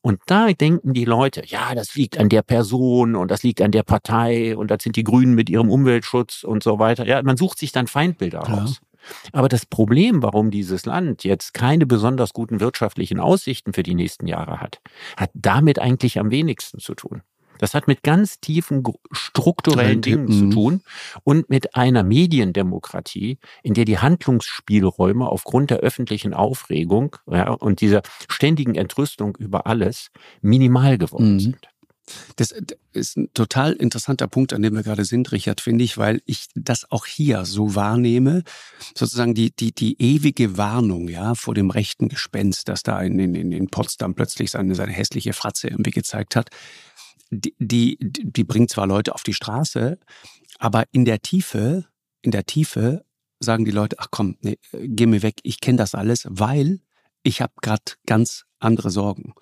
Und da denken die Leute, ja, das liegt an der Person und das liegt an der Partei und das sind die Grünen mit ihrem Umweltschutz und so weiter. Ja, man sucht sich dann Feindbilder ja. aus. Aber das Problem, warum dieses Land jetzt keine besonders guten wirtschaftlichen Aussichten für die nächsten Jahre hat, hat damit eigentlich am wenigsten zu tun. Das hat mit ganz tiefen strukturellen Dingen zu tun und mit einer Mediendemokratie, in der die Handlungsspielräume aufgrund der öffentlichen Aufregung ja, und dieser ständigen Entrüstung über alles minimal geworden mhm. sind. Das ist ein total interessanter Punkt, an dem wir gerade sind, Richard, finde ich, weil ich das auch hier so wahrnehme, sozusagen die, die, die ewige Warnung, ja, vor dem rechten Gespenst, das da in, in, in Potsdam plötzlich seine, seine hässliche Fratze irgendwie gezeigt hat die, die, bringt zwar Leute auf die Straße, aber in der Tiefe, in der Tiefe sagen die Leute, ach komm, nee, geh mir weg, ich kenne das alles, weil ich habe gerade ganz andere Sorgen.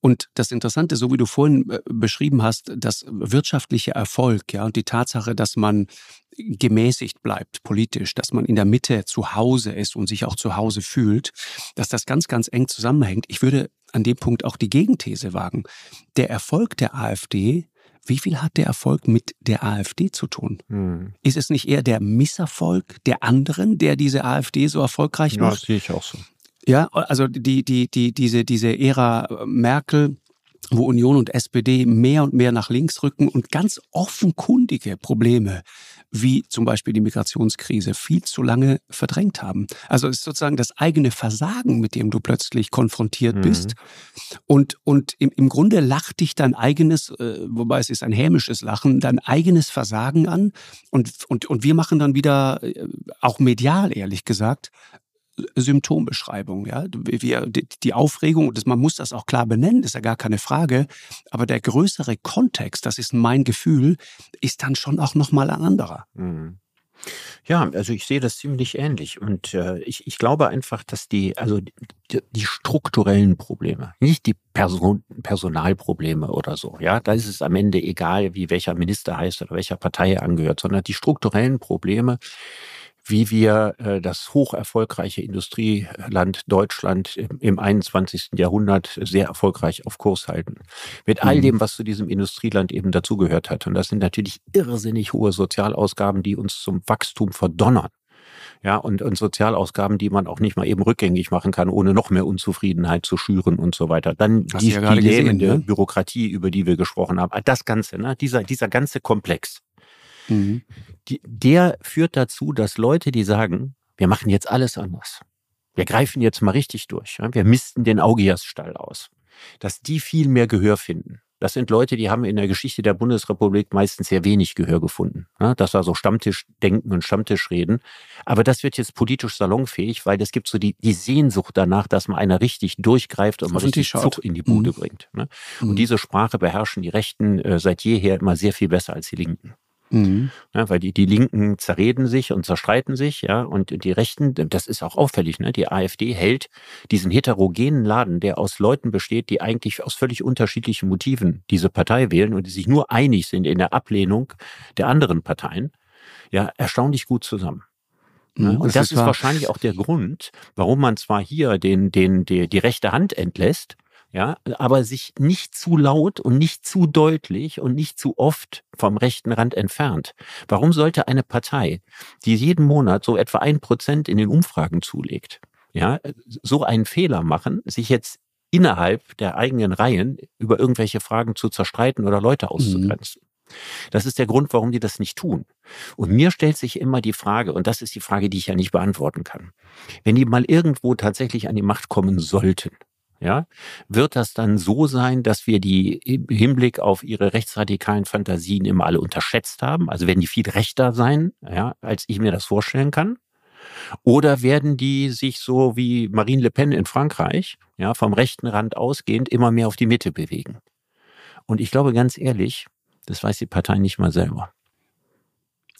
Und das Interessante, so wie du vorhin äh, beschrieben hast, das wirtschaftliche Erfolg, ja, und die Tatsache, dass man gemäßigt bleibt politisch, dass man in der Mitte zu Hause ist und sich auch zu Hause fühlt, dass das ganz, ganz eng zusammenhängt. Ich würde an dem Punkt auch die Gegenthese wagen. Der Erfolg der AfD wie viel hat der Erfolg mit der AfD zu tun? Hm. Ist es nicht eher der Misserfolg der anderen, der diese AfD so erfolgreich macht? Ja, das sehe ich auch so. Ja, also die, die, die, diese, diese Ära Merkel, wo Union und SPD mehr und mehr nach links rücken und ganz offenkundige Probleme wie zum Beispiel die Migrationskrise viel zu lange verdrängt haben. Also es ist sozusagen das eigene Versagen, mit dem du plötzlich konfrontiert mhm. bist. Und, und im, im Grunde lacht dich dein eigenes, äh, wobei es ist ein hämisches Lachen, dein eigenes Versagen an. Und, und, und wir machen dann wieder, äh, auch medial ehrlich gesagt, Symptombeschreibung. Ja? Die Aufregung, man muss das auch klar benennen, ist ja gar keine Frage, aber der größere Kontext, das ist mein Gefühl, ist dann schon auch nochmal ein anderer. Mhm. Ja, also ich sehe das ziemlich ähnlich und äh, ich, ich glaube einfach, dass die, also die, die strukturellen Probleme, nicht die Person, Personalprobleme oder so, ja, da ist es am Ende egal, wie welcher Minister heißt oder welcher Partei er angehört, sondern die strukturellen Probleme, wie wir äh, das hoch erfolgreiche Industrieland Deutschland im, im 21. Jahrhundert sehr erfolgreich auf Kurs halten. Mit all mhm. dem, was zu diesem Industrieland eben dazugehört hat. Und das sind natürlich irrsinnig hohe Sozialausgaben, die uns zum Wachstum verdonnern. Ja, und, und Sozialausgaben, die man auch nicht mal eben rückgängig machen kann, ohne noch mehr Unzufriedenheit zu schüren und so weiter. Dann Hast die, ja die lähmende ne? Bürokratie, über die wir gesprochen haben. Das Ganze, ne? dieser, dieser ganze Komplex. Mhm. Die, der führt dazu, dass Leute, die sagen, wir machen jetzt alles anders. Wir greifen jetzt mal richtig durch. Wir misten den Augiasstall aus. Dass die viel mehr Gehör finden. Das sind Leute, die haben in der Geschichte der Bundesrepublik meistens sehr wenig Gehör gefunden. Das war so Stammtischdenken und Stammtischreden. Aber das wird jetzt politisch salonfähig, weil es gibt so die, die Sehnsucht danach, dass man einer richtig durchgreift und mal richtig Zug in die mhm. Bude mhm. bringt. Ne? Und mhm. diese Sprache beherrschen die Rechten äh, seit jeher immer sehr viel besser als die Linken. Mhm. Ja, weil die, die Linken zerreden sich und zerstreiten sich, ja, und die Rechten, das ist auch auffällig, ne? Die AfD hält diesen heterogenen Laden, der aus Leuten besteht, die eigentlich aus völlig unterschiedlichen Motiven diese Partei wählen und die sich nur einig sind in der Ablehnung der anderen Parteien, ja, erstaunlich gut zusammen. Ne? Mhm, und das, das ist, wahrscheinlich auch der Grund, warum man zwar hier den, den, die, die rechte Hand entlässt, ja, aber sich nicht zu laut und nicht zu deutlich und nicht zu oft vom rechten Rand entfernt. Warum sollte eine Partei, die jeden Monat so etwa ein Prozent in den Umfragen zulegt, ja, so einen Fehler machen, sich jetzt innerhalb der eigenen Reihen über irgendwelche Fragen zu zerstreiten oder Leute auszugrenzen? Mhm. Das ist der Grund, warum die das nicht tun. Und mir stellt sich immer die Frage, und das ist die Frage, die ich ja nicht beantworten kann, wenn die mal irgendwo tatsächlich an die Macht kommen sollten, ja, wird das dann so sein, dass wir die im Hinblick auf ihre rechtsradikalen Fantasien immer alle unterschätzt haben? Also werden die viel rechter sein, ja, als ich mir das vorstellen kann? Oder werden die sich so wie Marine Le Pen in Frankreich, ja, vom rechten Rand ausgehend immer mehr auf die Mitte bewegen? Und ich glaube ganz ehrlich, das weiß die Partei nicht mal selber.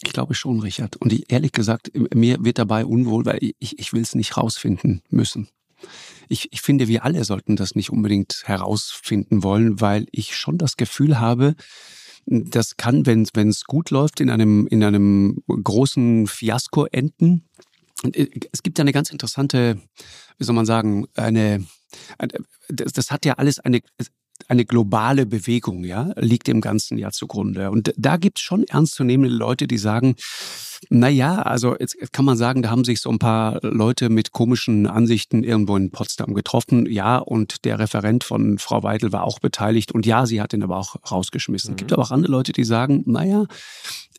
Ich glaube schon, Richard. Und ich, ehrlich gesagt, mir wird dabei unwohl, weil ich, ich will es nicht rausfinden müssen. Ich, ich finde, wir alle sollten das nicht unbedingt herausfinden wollen, weil ich schon das Gefühl habe, das kann, wenn es gut läuft, in einem, in einem großen Fiasko enden. Äh, es gibt ja eine ganz interessante, wie soll man sagen, eine, das, das hat ja alles eine, eine globale Bewegung, ja, liegt dem Ganzen ja zugrunde. Und da gibt es schon ernstzunehmende Leute, die sagen, na ja, also jetzt kann man sagen, da haben sich so ein paar Leute mit komischen Ansichten irgendwo in Potsdam getroffen. Ja, und der Referent von Frau Weidel war auch beteiligt. Und ja, sie hat ihn aber auch rausgeschmissen. Mhm. Es gibt aber auch andere Leute, die sagen, naja,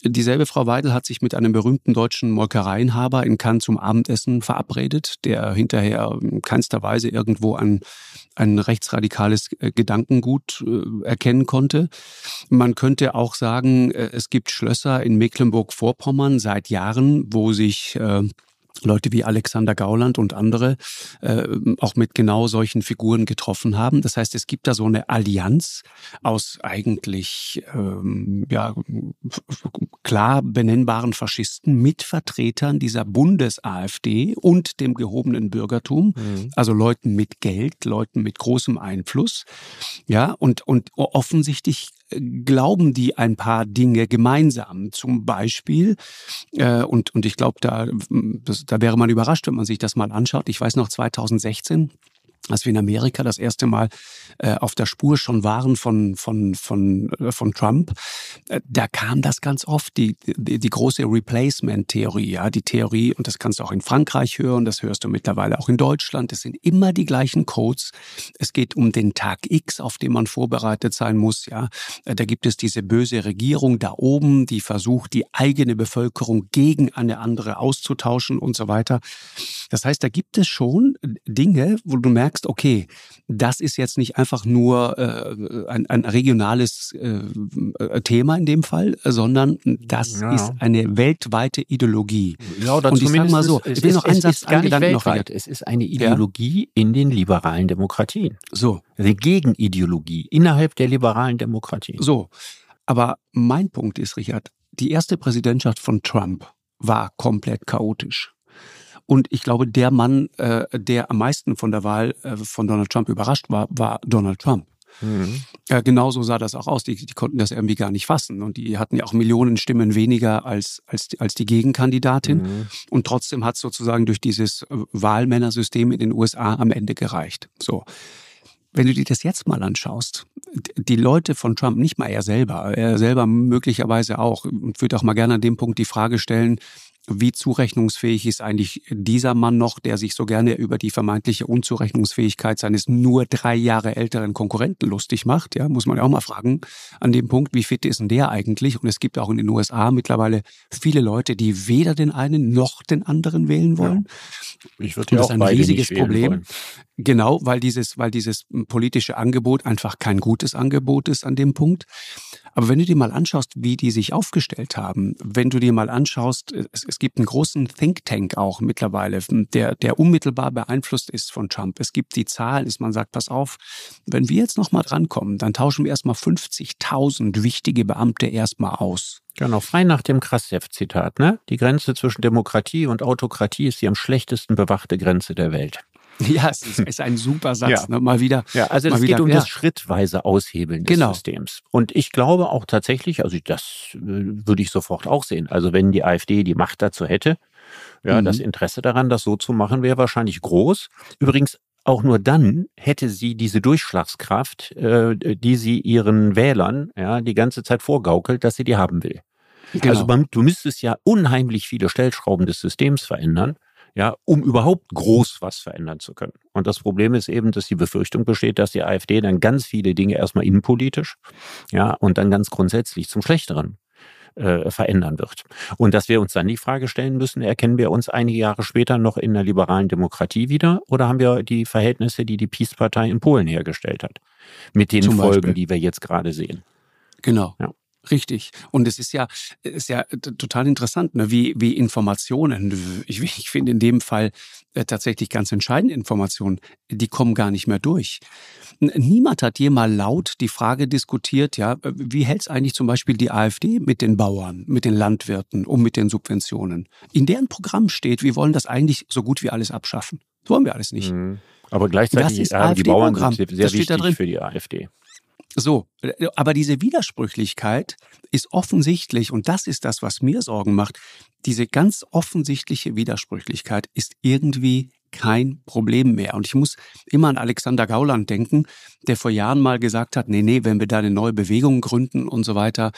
Dieselbe Frau Weidel hat sich mit einem berühmten deutschen Molkereienhaber in Cannes zum Abendessen verabredet, der hinterher in keinster Weise irgendwo an ein rechtsradikales äh, Gedankengut äh, erkennen konnte. Man könnte auch sagen, äh, es gibt Schlösser in Mecklenburg-Vorpommern seit Jahren, wo sich Leute wie Alexander Gauland und andere äh, auch mit genau solchen Figuren getroffen haben. Das heißt, es gibt da so eine Allianz aus eigentlich ähm, ja, klar benennbaren Faschisten mit Vertretern dieser Bundes-AfD und dem gehobenen Bürgertum, mhm. also Leuten mit Geld, Leuten mit großem Einfluss. Ja, und, und offensichtlich glauben die ein paar Dinge gemeinsam. Zum Beispiel, äh, und, und ich glaube, da, da wäre man überrascht, wenn man sich das mal anschaut. Ich weiß noch 2016, als wir in Amerika das erste Mal äh, auf der Spur schon waren von von von äh, von Trump, äh, da kam das ganz oft die die, die große Replacement-Theorie, ja, die Theorie und das kannst du auch in Frankreich hören, das hörst du mittlerweile auch in Deutschland. Es sind immer die gleichen Codes. Es geht um den Tag X, auf den man vorbereitet sein muss, ja. Äh, da gibt es diese böse Regierung da oben, die versucht, die eigene Bevölkerung gegen eine andere auszutauschen und so weiter. Das heißt, da gibt es schon Dinge, wo du merkst merkst, okay, das ist jetzt nicht einfach nur äh, ein, ein regionales äh, Thema in dem Fall, sondern das ja. ist eine weltweite Ideologie. Ja, oder Und ich sage mal so, ich will noch einen Satz, einen Gedanken noch rein. Es ist eine Ideologie ja? in den liberalen Demokratien. So. Eine Gegenideologie innerhalb der liberalen Demokratien. So. Aber mein Punkt ist, Richard, die erste Präsidentschaft von Trump war komplett chaotisch. Und ich glaube, der Mann, äh, der am meisten von der Wahl äh, von Donald Trump überrascht war, war Donald Trump. Mhm. Äh, genauso sah das auch aus. Die, die konnten das irgendwie gar nicht fassen. Und die hatten ja auch Millionen Stimmen weniger als, als, als die Gegenkandidatin. Mhm. Und trotzdem hat es sozusagen durch dieses äh, Wahlmännersystem in den USA am Ende gereicht. So. Wenn du dir das jetzt mal anschaust, die Leute von Trump, nicht mal er selber, er selber möglicherweise auch, und würde auch mal gerne an dem Punkt die Frage stellen, wie zurechnungsfähig ist eigentlich dieser Mann noch, der sich so gerne über die vermeintliche Unzurechnungsfähigkeit seines nur drei Jahre älteren Konkurrenten lustig macht? Ja, muss man ja auch mal fragen an dem Punkt, wie fit ist denn der eigentlich? Und es gibt auch in den USA mittlerweile viele Leute, die weder den einen noch den anderen wählen wollen. Ja. Ich würde ja auch das ist ein riesiges Problem. Wollen. Genau, weil dieses, weil dieses politische Angebot einfach kein gutes Angebot ist an dem Punkt. Aber wenn du dir mal anschaust, wie die sich aufgestellt haben, wenn du dir mal anschaust, es, es gibt einen großen Think Tank auch mittlerweile, der, der unmittelbar beeinflusst ist von Trump. Es gibt die Zahlen, dass man sagt, pass auf, wenn wir jetzt nochmal drankommen, dann tauschen wir erstmal 50.000 wichtige Beamte erstmal aus. Genau, frei nach dem Krassev-Zitat, ne? Die Grenze zwischen Demokratie und Autokratie ist die am schlechtesten bewachte Grenze der Welt. Ja, es ist, ist ein super Satz. Ja. Ne? Mal wieder. Ja, also es geht um ja. das schrittweise Aushebeln des genau. Systems. Und ich glaube auch tatsächlich, also das äh, würde ich sofort auch sehen. Also wenn die AfD die Macht dazu hätte, ja, mhm. das Interesse daran, das so zu machen, wäre wahrscheinlich groß. Übrigens auch nur dann hätte sie diese Durchschlagskraft, äh, die sie ihren Wählern ja die ganze Zeit vorgaukelt, dass sie die haben will. Genau. Also man, du müsstest ja unheimlich viele Stellschrauben des Systems verändern, ja, um überhaupt groß was verändern zu können. Und das Problem ist eben, dass die Befürchtung besteht, dass die AfD dann ganz viele Dinge erstmal innenpolitisch, ja, und dann ganz grundsätzlich zum Schlechteren äh, verändern wird. Und dass wir uns dann die Frage stellen müssen, erkennen wir uns einige Jahre später noch in der liberalen Demokratie wieder oder haben wir die Verhältnisse, die die Peace-Partei in Polen hergestellt hat, mit den Zum Folgen, Beispiel. die wir jetzt gerade sehen? Genau. Ja. Richtig. Und es ist ja, ist ja total interessant, ne? wie, wie Informationen, ich, ich finde in dem Fall äh, tatsächlich ganz entscheidende Informationen, die kommen gar nicht mehr durch. Niemand hat je mal laut die Frage diskutiert, ja, wie hält es eigentlich zum Beispiel die AfD mit den Bauern, mit den Landwirten und mit den Subventionen? In deren Programm steht, wir wollen das eigentlich so gut wie alles abschaffen. Das wollen wir alles nicht. Mhm. Aber gleichzeitig das ist ja, die Bauern sind sehr das wichtig für die AfD. So, aber diese Widersprüchlichkeit ist offensichtlich, und das ist das, was mir Sorgen macht, diese ganz offensichtliche Widersprüchlichkeit ist irgendwie kein Problem mehr. Und ich muss immer an Alexander Gauland denken, der vor Jahren mal gesagt hat, nee, nee, wenn wir da eine neue Bewegung gründen und so weiter,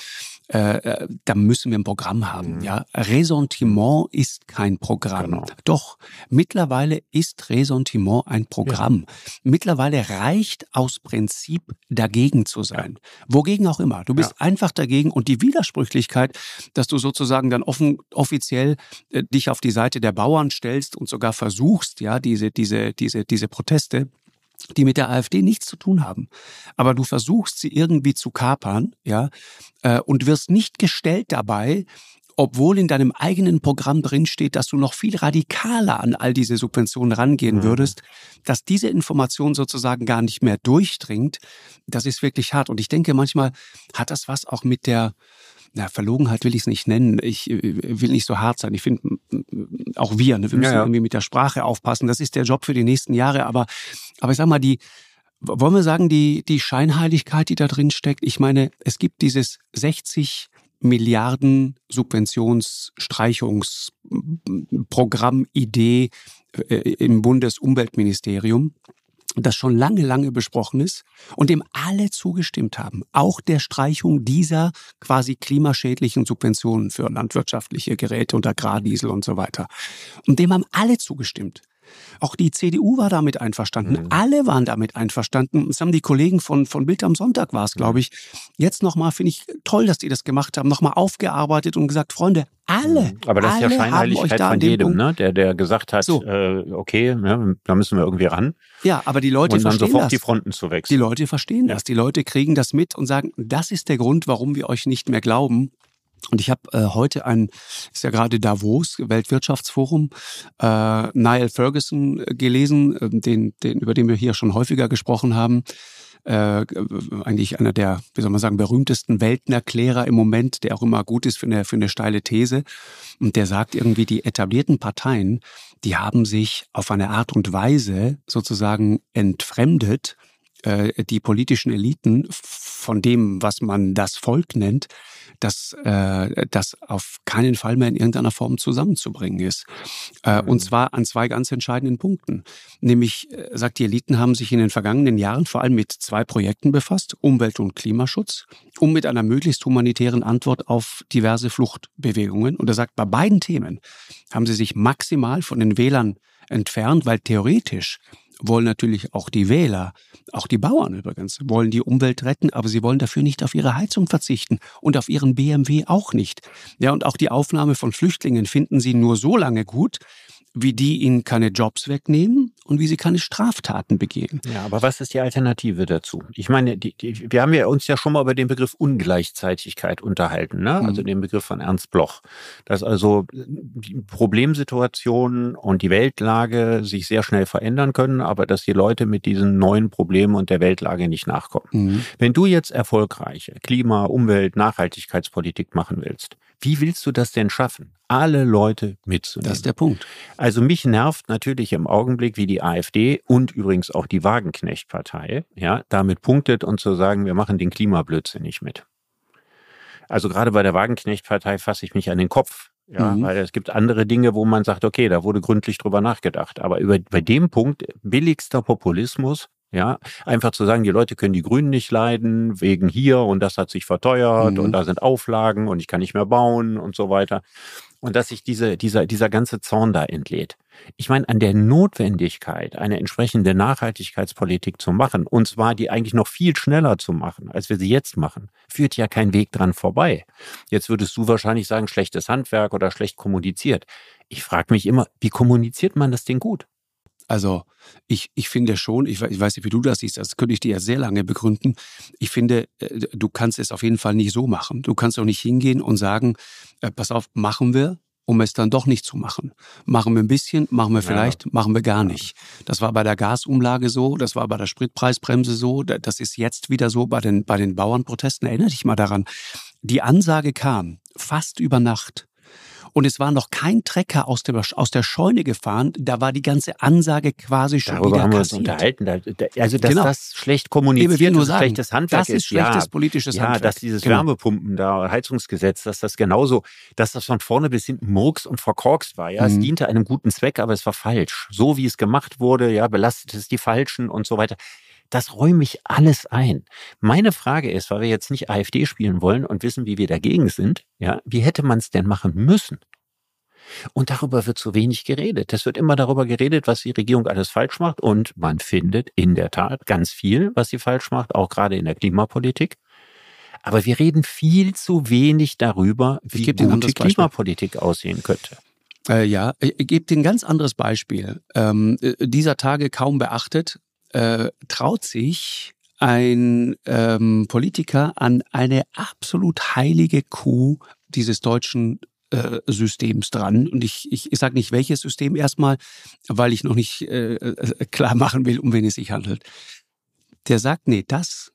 äh, äh, da müssen wir ein Programm haben. Mhm. Ja, Ressentiment ist kein Programm. Genau. Doch mittlerweile ist Ressentiment ein Programm. Ja. Mittlerweile reicht aus Prinzip dagegen zu sein. Ja. Wogegen auch immer. Du bist ja. einfach dagegen und die Widersprüchlichkeit, dass du sozusagen dann offen, offiziell äh, dich auf die Seite der Bauern stellst und sogar versuchst, ja, diese, diese, diese, diese Proteste die mit der AfD nichts zu tun haben. Aber du versuchst sie irgendwie zu kapern, ja, äh, und wirst nicht gestellt dabei, obwohl in deinem eigenen Programm drinsteht, dass du noch viel radikaler an all diese Subventionen rangehen mhm. würdest, dass diese Information sozusagen gar nicht mehr durchdringt, das ist wirklich hart. Und ich denke, manchmal hat das was auch mit der, na, Verlogenheit will ich es nicht nennen. Ich äh, will nicht so hart sein. Ich finde, auch wir, ne, wir müssen ja, ja. irgendwie mit der Sprache aufpassen. Das ist der Job für die nächsten Jahre. Aber, aber ich sag mal, die, wollen wir sagen, die, die Scheinheiligkeit, die da drin steckt. Ich meine, es gibt dieses 60 Milliarden Subventionsstreichungsprogramm Idee äh, im Bundesumweltministerium das schon lange, lange besprochen ist und dem alle zugestimmt haben. Auch der Streichung dieser quasi klimaschädlichen Subventionen für landwirtschaftliche Geräte und Agrardiesel und so weiter. Und dem haben alle zugestimmt. Auch die CDU war damit einverstanden. Mhm. Alle waren damit einverstanden. Das haben die Kollegen von, von Bild am Sonntag war es, glaube mhm. ich. Jetzt nochmal finde ich toll, dass die das gemacht haben. Nochmal aufgearbeitet und gesagt, Freunde, alle. Mhm. Aber das ist ja Scheinheiligkeit von jedem, ne? der, der gesagt hat, so. äh, okay, ne, da müssen wir irgendwie ran. Ja, aber die Leute und dann verstehen sofort das. die Fronten zu wechseln. Die Leute verstehen ja. das. Die Leute kriegen das mit und sagen, das ist der Grund, warum wir euch nicht mehr glauben. Und ich habe äh, heute ein, ist ja gerade Davos, Weltwirtschaftsforum, äh, Niall Ferguson äh, gelesen, äh, den, den, über den wir hier schon häufiger gesprochen haben. Äh, eigentlich einer der, wie soll man sagen, berühmtesten Weltenerklärer im Moment, der auch immer gut ist für eine, für eine steile These. Und der sagt irgendwie, die etablierten Parteien, die haben sich auf eine Art und Weise sozusagen entfremdet, äh, die politischen Eliten von dem, was man das Volk nennt, dass äh, das auf keinen Fall mehr in irgendeiner Form zusammenzubringen ist. Äh, und mhm. zwar an zwei ganz entscheidenden Punkten. Nämlich, äh, sagt die Eliten, haben sich in den vergangenen Jahren vor allem mit zwei Projekten befasst, Umwelt- und Klimaschutz, um mit einer möglichst humanitären Antwort auf diverse Fluchtbewegungen. Und er sagt, bei beiden Themen haben sie sich maximal von den Wählern entfernt, weil theoretisch wollen natürlich auch die Wähler, auch die Bauern übrigens, wollen die Umwelt retten, aber sie wollen dafür nicht auf ihre Heizung verzichten und auf ihren BMW auch nicht. Ja, und auch die Aufnahme von Flüchtlingen finden sie nur so lange gut, wie die ihnen keine Jobs wegnehmen und wie sie keine Straftaten begehen. Ja, aber was ist die Alternative dazu? Ich meine, die, die, wir haben ja uns ja schon mal über den Begriff Ungleichzeitigkeit unterhalten, ne? also mhm. den Begriff von Ernst Bloch, dass also die Problemsituationen und die Weltlage sich sehr schnell verändern können, aber dass die Leute mit diesen neuen Problemen und der Weltlage nicht nachkommen. Mhm. Wenn du jetzt erfolgreiche Klima-, Umwelt-, Nachhaltigkeitspolitik machen willst, wie willst du das denn schaffen? Alle Leute mitzunehmen. Das ist der Punkt. Also mich nervt natürlich im Augenblick, wie die AfD und übrigens auch die Wagenknecht-Partei, ja, damit punktet und zu sagen, wir machen den Klimablödsinn nicht mit. Also gerade bei der Wagenknecht-Partei fasse ich mich an den Kopf. Ja, mhm. weil es gibt andere Dinge, wo man sagt, okay, da wurde gründlich drüber nachgedacht. Aber über, bei dem Punkt billigster Populismus, ja, einfach zu sagen, die Leute können die Grünen nicht leiden, wegen hier und das hat sich verteuert mhm. und da sind Auflagen und ich kann nicht mehr bauen und so weiter. Und dass sich diese, dieser, dieser ganze Zorn da entlädt. Ich meine, an der Notwendigkeit, eine entsprechende Nachhaltigkeitspolitik zu machen, und zwar die eigentlich noch viel schneller zu machen, als wir sie jetzt machen, führt ja kein Weg dran vorbei. Jetzt würdest du wahrscheinlich sagen, schlechtes Handwerk oder schlecht kommuniziert. Ich frage mich immer, wie kommuniziert man das denn gut? Also ich, ich finde schon, ich, ich weiß nicht, wie du das siehst, das könnte ich dir ja sehr lange begründen. Ich finde, äh, du kannst es auf jeden Fall nicht so machen. Du kannst auch nicht hingehen und sagen, äh, pass auf, machen wir, um es dann doch nicht zu machen. Machen wir ein bisschen, machen wir vielleicht, ja. machen wir gar nicht. Das war bei der Gasumlage so, das war bei der Spritpreisbremse so, das ist jetzt wieder so bei den, bei den Bauernprotesten. Erinnere dich mal daran. Die Ansage kam fast über Nacht und es war noch kein Trecker aus der, aus der Scheune gefahren. Da war die ganze Ansage quasi schon Darüber wieder haben wir uns unterhalten. Also, dass genau. das schlecht kommuniziert ist, schlechtes Handwerk das ist. schlechtes ja, politisches ja, Handwerk. dass dieses genau. Wärmepumpen da, Heizungsgesetz, dass das genauso, dass das von vorne bis hinten murks und verkorkst war. Ja, mhm. es diente einem guten Zweck, aber es war falsch. So wie es gemacht wurde, ja, belastet es die Falschen und so weiter. Das räume ich alles ein. Meine Frage ist, weil wir jetzt nicht AfD spielen wollen und wissen, wie wir dagegen sind, ja, wie hätte man es denn machen müssen? Und darüber wird zu wenig geredet. Es wird immer darüber geredet, was die Regierung alles falsch macht. Und man findet in der Tat ganz viel, was sie falsch macht, auch gerade in der Klimapolitik. Aber wir reden viel zu wenig darüber, wie gute Klimapolitik aussehen könnte. Äh, ja, ich gebe dir ein ganz anderes Beispiel. Ähm, äh, dieser Tage kaum beachtet, äh, traut sich ein ähm, Politiker an eine absolut heilige Kuh dieses deutschen äh, Systems dran. Und ich, ich, ich sage nicht welches System erstmal, weil ich noch nicht äh, äh, klar machen will, um wen es sich handelt. Der sagt, nee, das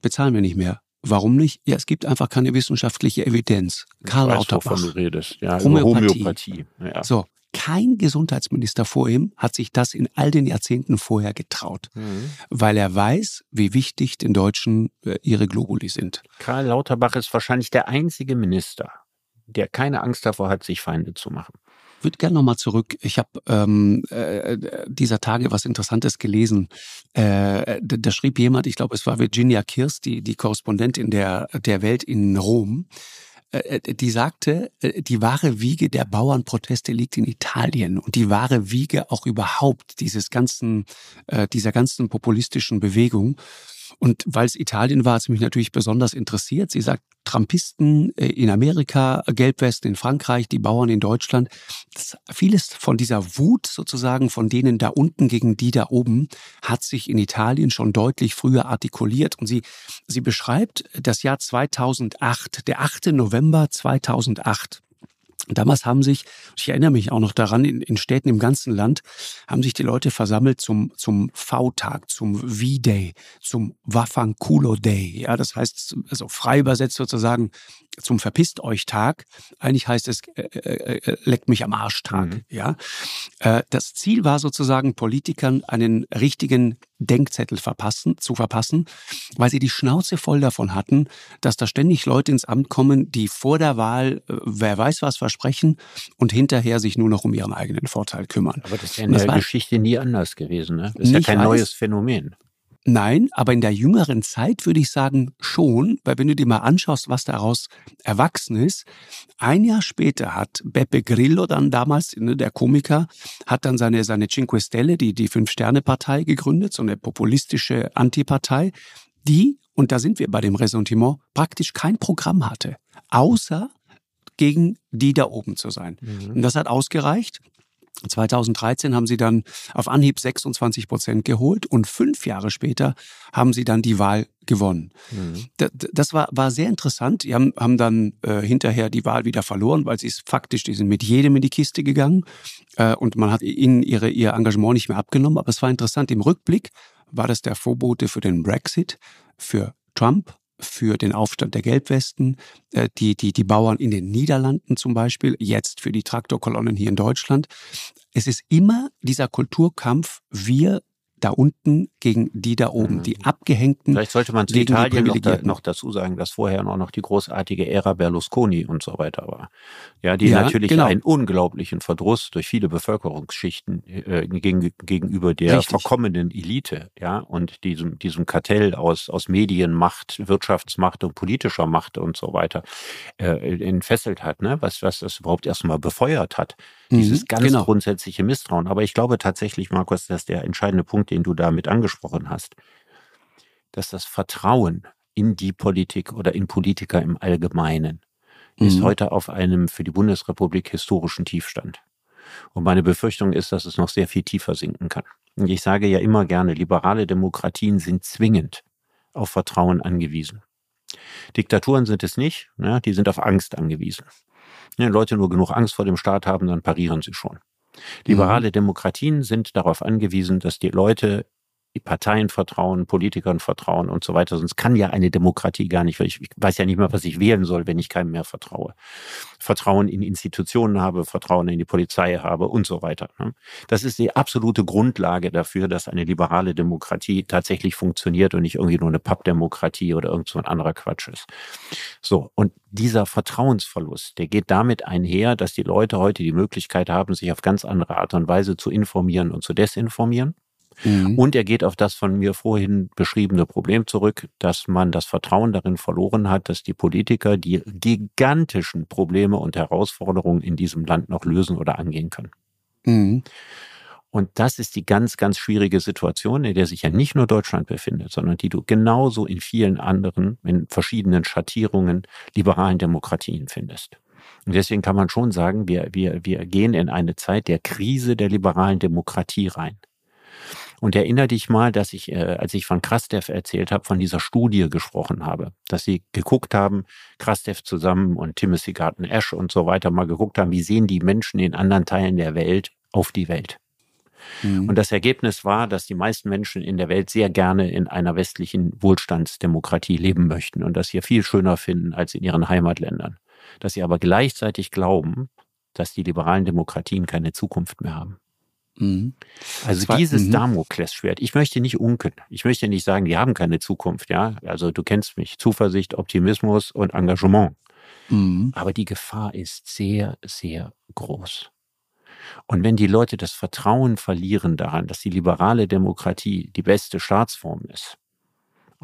bezahlen wir nicht mehr. Warum nicht? Ja, es gibt einfach keine wissenschaftliche Evidenz. Karl ich weiß, Lauterbach. wovon du redest. Ja, Homöopathie. Homöopathie. Ja. So, kein Gesundheitsminister vor ihm hat sich das in all den Jahrzehnten vorher getraut, mhm. weil er weiß, wie wichtig den Deutschen äh, ihre Globuli sind. Karl Lauterbach ist wahrscheinlich der einzige Minister, der keine Angst davor hat, sich Feinde zu machen. Ich würde gerne nochmal zurück. Ich habe ähm, äh, dieser Tage was Interessantes gelesen. Äh, da, da schrieb jemand, ich glaube, es war Virginia Kirst, die, die Korrespondentin der, der Welt in Rom, äh, äh, die sagte, äh, die wahre Wiege der Bauernproteste liegt in Italien und die wahre Wiege auch überhaupt dieses ganzen, dieser ganzen populistischen Bewegung. Und weil es Italien war, hat es mich natürlich besonders interessiert. Sie sagt, Trumpisten in Amerika, Gelbwesten in Frankreich, die Bauern in Deutschland. Das, vieles von dieser Wut sozusagen von denen da unten gegen die da oben hat sich in Italien schon deutlich früher artikuliert. Und sie, sie beschreibt das Jahr 2008, der 8. November 2008. Damals haben sich, ich erinnere mich auch noch daran, in, in Städten im ganzen Land haben sich die Leute versammelt zum, zum V-Tag, zum V-Day, zum Wafankulo Day. Ja, das heißt, also frei übersetzt sozusagen zum Verpisst euch Tag. Eigentlich heißt es äh, äh, äh, leckt mich am Arsch Tag. Mhm. Ja, äh, das Ziel war sozusagen Politikern einen richtigen Denkzettel verpassen, zu verpassen, weil sie die Schnauze voll davon hatten, dass da ständig Leute ins Amt kommen, die vor der Wahl äh, wer weiß was versprechen und hinterher sich nur noch um ihren eigenen Vorteil kümmern. Aber das ist ja in der Geschichte nie anders gewesen. Ne? Das ist ja kein weiß, neues Phänomen. Nein, aber in der jüngeren Zeit würde ich sagen schon, weil wenn du dir mal anschaust, was daraus erwachsen ist, ein Jahr später hat Beppe Grillo dann damals, ne, der Komiker, hat dann seine, seine Cinque Stelle, die, die Fünf-Sterne-Partei gegründet, so eine populistische Antipartei, die, und da sind wir bei dem Ressentiment, praktisch kein Programm hatte, außer gegen die da oben zu sein. Mhm. Und das hat ausgereicht, 2013 haben sie dann auf Anhieb 26 Prozent geholt und fünf Jahre später haben sie dann die Wahl gewonnen. Mhm. Das war, war sehr interessant. Die haben, haben dann äh, hinterher die Wahl wieder verloren, weil sie es faktisch, die sind mit jedem in die Kiste gegangen äh, und man hat ihnen ihre, ihr Engagement nicht mehr abgenommen. Aber es war interessant. Im Rückblick war das der Vorbote für den Brexit, für Trump für den Aufstand der Gelbwesten, äh, die, die, die Bauern in den Niederlanden zum Beispiel, jetzt für die Traktorkolonnen hier in Deutschland. Es ist immer dieser Kulturkampf, wir da unten gegen die da oben, mhm. die Abgehängten. Vielleicht sollte man zu Italien noch, da, noch, dazu sagen, dass vorher noch, noch die großartige Ära Berlusconi und so weiter war. Ja, die ja, natürlich genau. einen unglaublichen Verdruss durch viele Bevölkerungsschichten äh, gegen, gegenüber der Richtig. verkommenen Elite, ja, und diesem, diesem Kartell aus, aus Medienmacht, Wirtschaftsmacht und politischer Macht und so weiter äh, entfesselt hat, ne? was, was das überhaupt erstmal befeuert hat. Dieses mhm, ganz genau. grundsätzliche Misstrauen. Aber ich glaube tatsächlich, Markus, dass der entscheidende Punkt, den du damit angesprochen hast, dass das Vertrauen in die Politik oder in Politiker im Allgemeinen mhm. ist heute auf einem für die Bundesrepublik historischen Tiefstand. Und meine Befürchtung ist, dass es noch sehr viel tiefer sinken kann. Und ich sage ja immer gerne, liberale Demokratien sind zwingend auf Vertrauen angewiesen. Diktaturen sind es nicht, ja, die sind auf Angst angewiesen. Wenn Leute nur genug Angst vor dem Staat haben, dann parieren sie schon. Liberale mhm. Demokratien sind darauf angewiesen, dass die Leute die Parteien vertrauen, Politikern vertrauen und so weiter. Sonst kann ja eine Demokratie gar nicht, weil ich, ich weiß ja nicht mehr, was ich wählen soll, wenn ich keinem mehr vertraue. Vertrauen in Institutionen habe, Vertrauen in die Polizei habe und so weiter. Ne? Das ist die absolute Grundlage dafür, dass eine liberale Demokratie tatsächlich funktioniert und nicht irgendwie nur eine Pappdemokratie oder irgend so ein anderer Quatsch ist. So. Und dieser Vertrauensverlust, der geht damit einher, dass die Leute heute die Möglichkeit haben, sich auf ganz andere Art und Weise zu informieren und zu desinformieren. Mhm. Und er geht auf das von mir vorhin beschriebene Problem zurück, dass man das Vertrauen darin verloren hat, dass die Politiker die gigantischen Probleme und Herausforderungen in diesem Land noch lösen oder angehen können. Mhm. Und das ist die ganz, ganz schwierige Situation, in der sich ja nicht nur Deutschland befindet, sondern die du genauso in vielen anderen, in verschiedenen Schattierungen liberalen Demokratien findest. Und deswegen kann man schon sagen, wir, wir, wir gehen in eine Zeit der Krise der liberalen Demokratie rein. Und erinnere dich mal, dass ich, äh, als ich von Krastev erzählt habe, von dieser Studie gesprochen habe, dass sie geguckt haben, Krastev zusammen und Timothy Garten Ash und so weiter mal geguckt haben, wie sehen die Menschen in anderen Teilen der Welt auf die Welt. Mhm. Und das Ergebnis war, dass die meisten Menschen in der Welt sehr gerne in einer westlichen Wohlstandsdemokratie leben möchten und das hier viel schöner finden als in ihren Heimatländern. Dass sie aber gleichzeitig glauben, dass die liberalen Demokratien keine Zukunft mehr haben. Mhm. Also war, dieses mhm. Damoklesschwert. Ich möchte nicht unken. Ich möchte nicht sagen, die haben keine Zukunft. Ja, also du kennst mich. Zuversicht, Optimismus und Engagement. Mhm. Aber die Gefahr ist sehr, sehr groß. Und wenn die Leute das Vertrauen verlieren daran, dass die liberale Demokratie die beste Staatsform ist,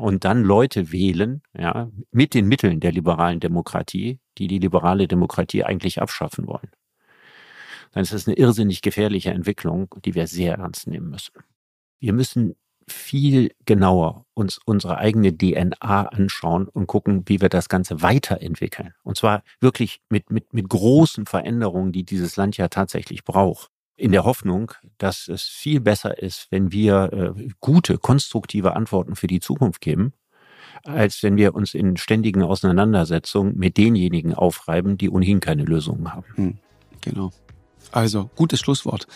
und dann Leute wählen, ja, mit den Mitteln der liberalen Demokratie, die die liberale Demokratie eigentlich abschaffen wollen, dann ist das eine irrsinnig gefährliche Entwicklung, die wir sehr ernst nehmen müssen. Wir müssen viel genauer uns unsere eigene DNA anschauen und gucken, wie wir das Ganze weiterentwickeln. Und zwar wirklich mit, mit, mit großen Veränderungen, die dieses Land ja tatsächlich braucht. In der Hoffnung, dass es viel besser ist, wenn wir äh, gute, konstruktive Antworten für die Zukunft geben, als wenn wir uns in ständigen Auseinandersetzungen mit denjenigen aufreiben, die ohnehin keine Lösungen haben. Hm, genau. Also, gutes Schlusswort.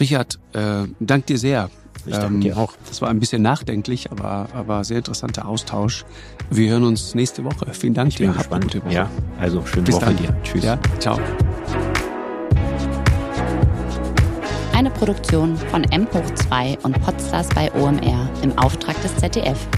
Richard, äh, dank dir sehr. Ich danke ähm, dir auch. Das war ein bisschen nachdenklich, aber, aber sehr interessanter Austausch. Wir hören uns nächste Woche. Vielen Dank ich dir. Bin gespannt. Ja, also schöne Bis Woche dann. dir. Tschüss. Ja, ciao. Eine Produktion von M hoch 2 und Podstars bei OMR im Auftrag des ZDF.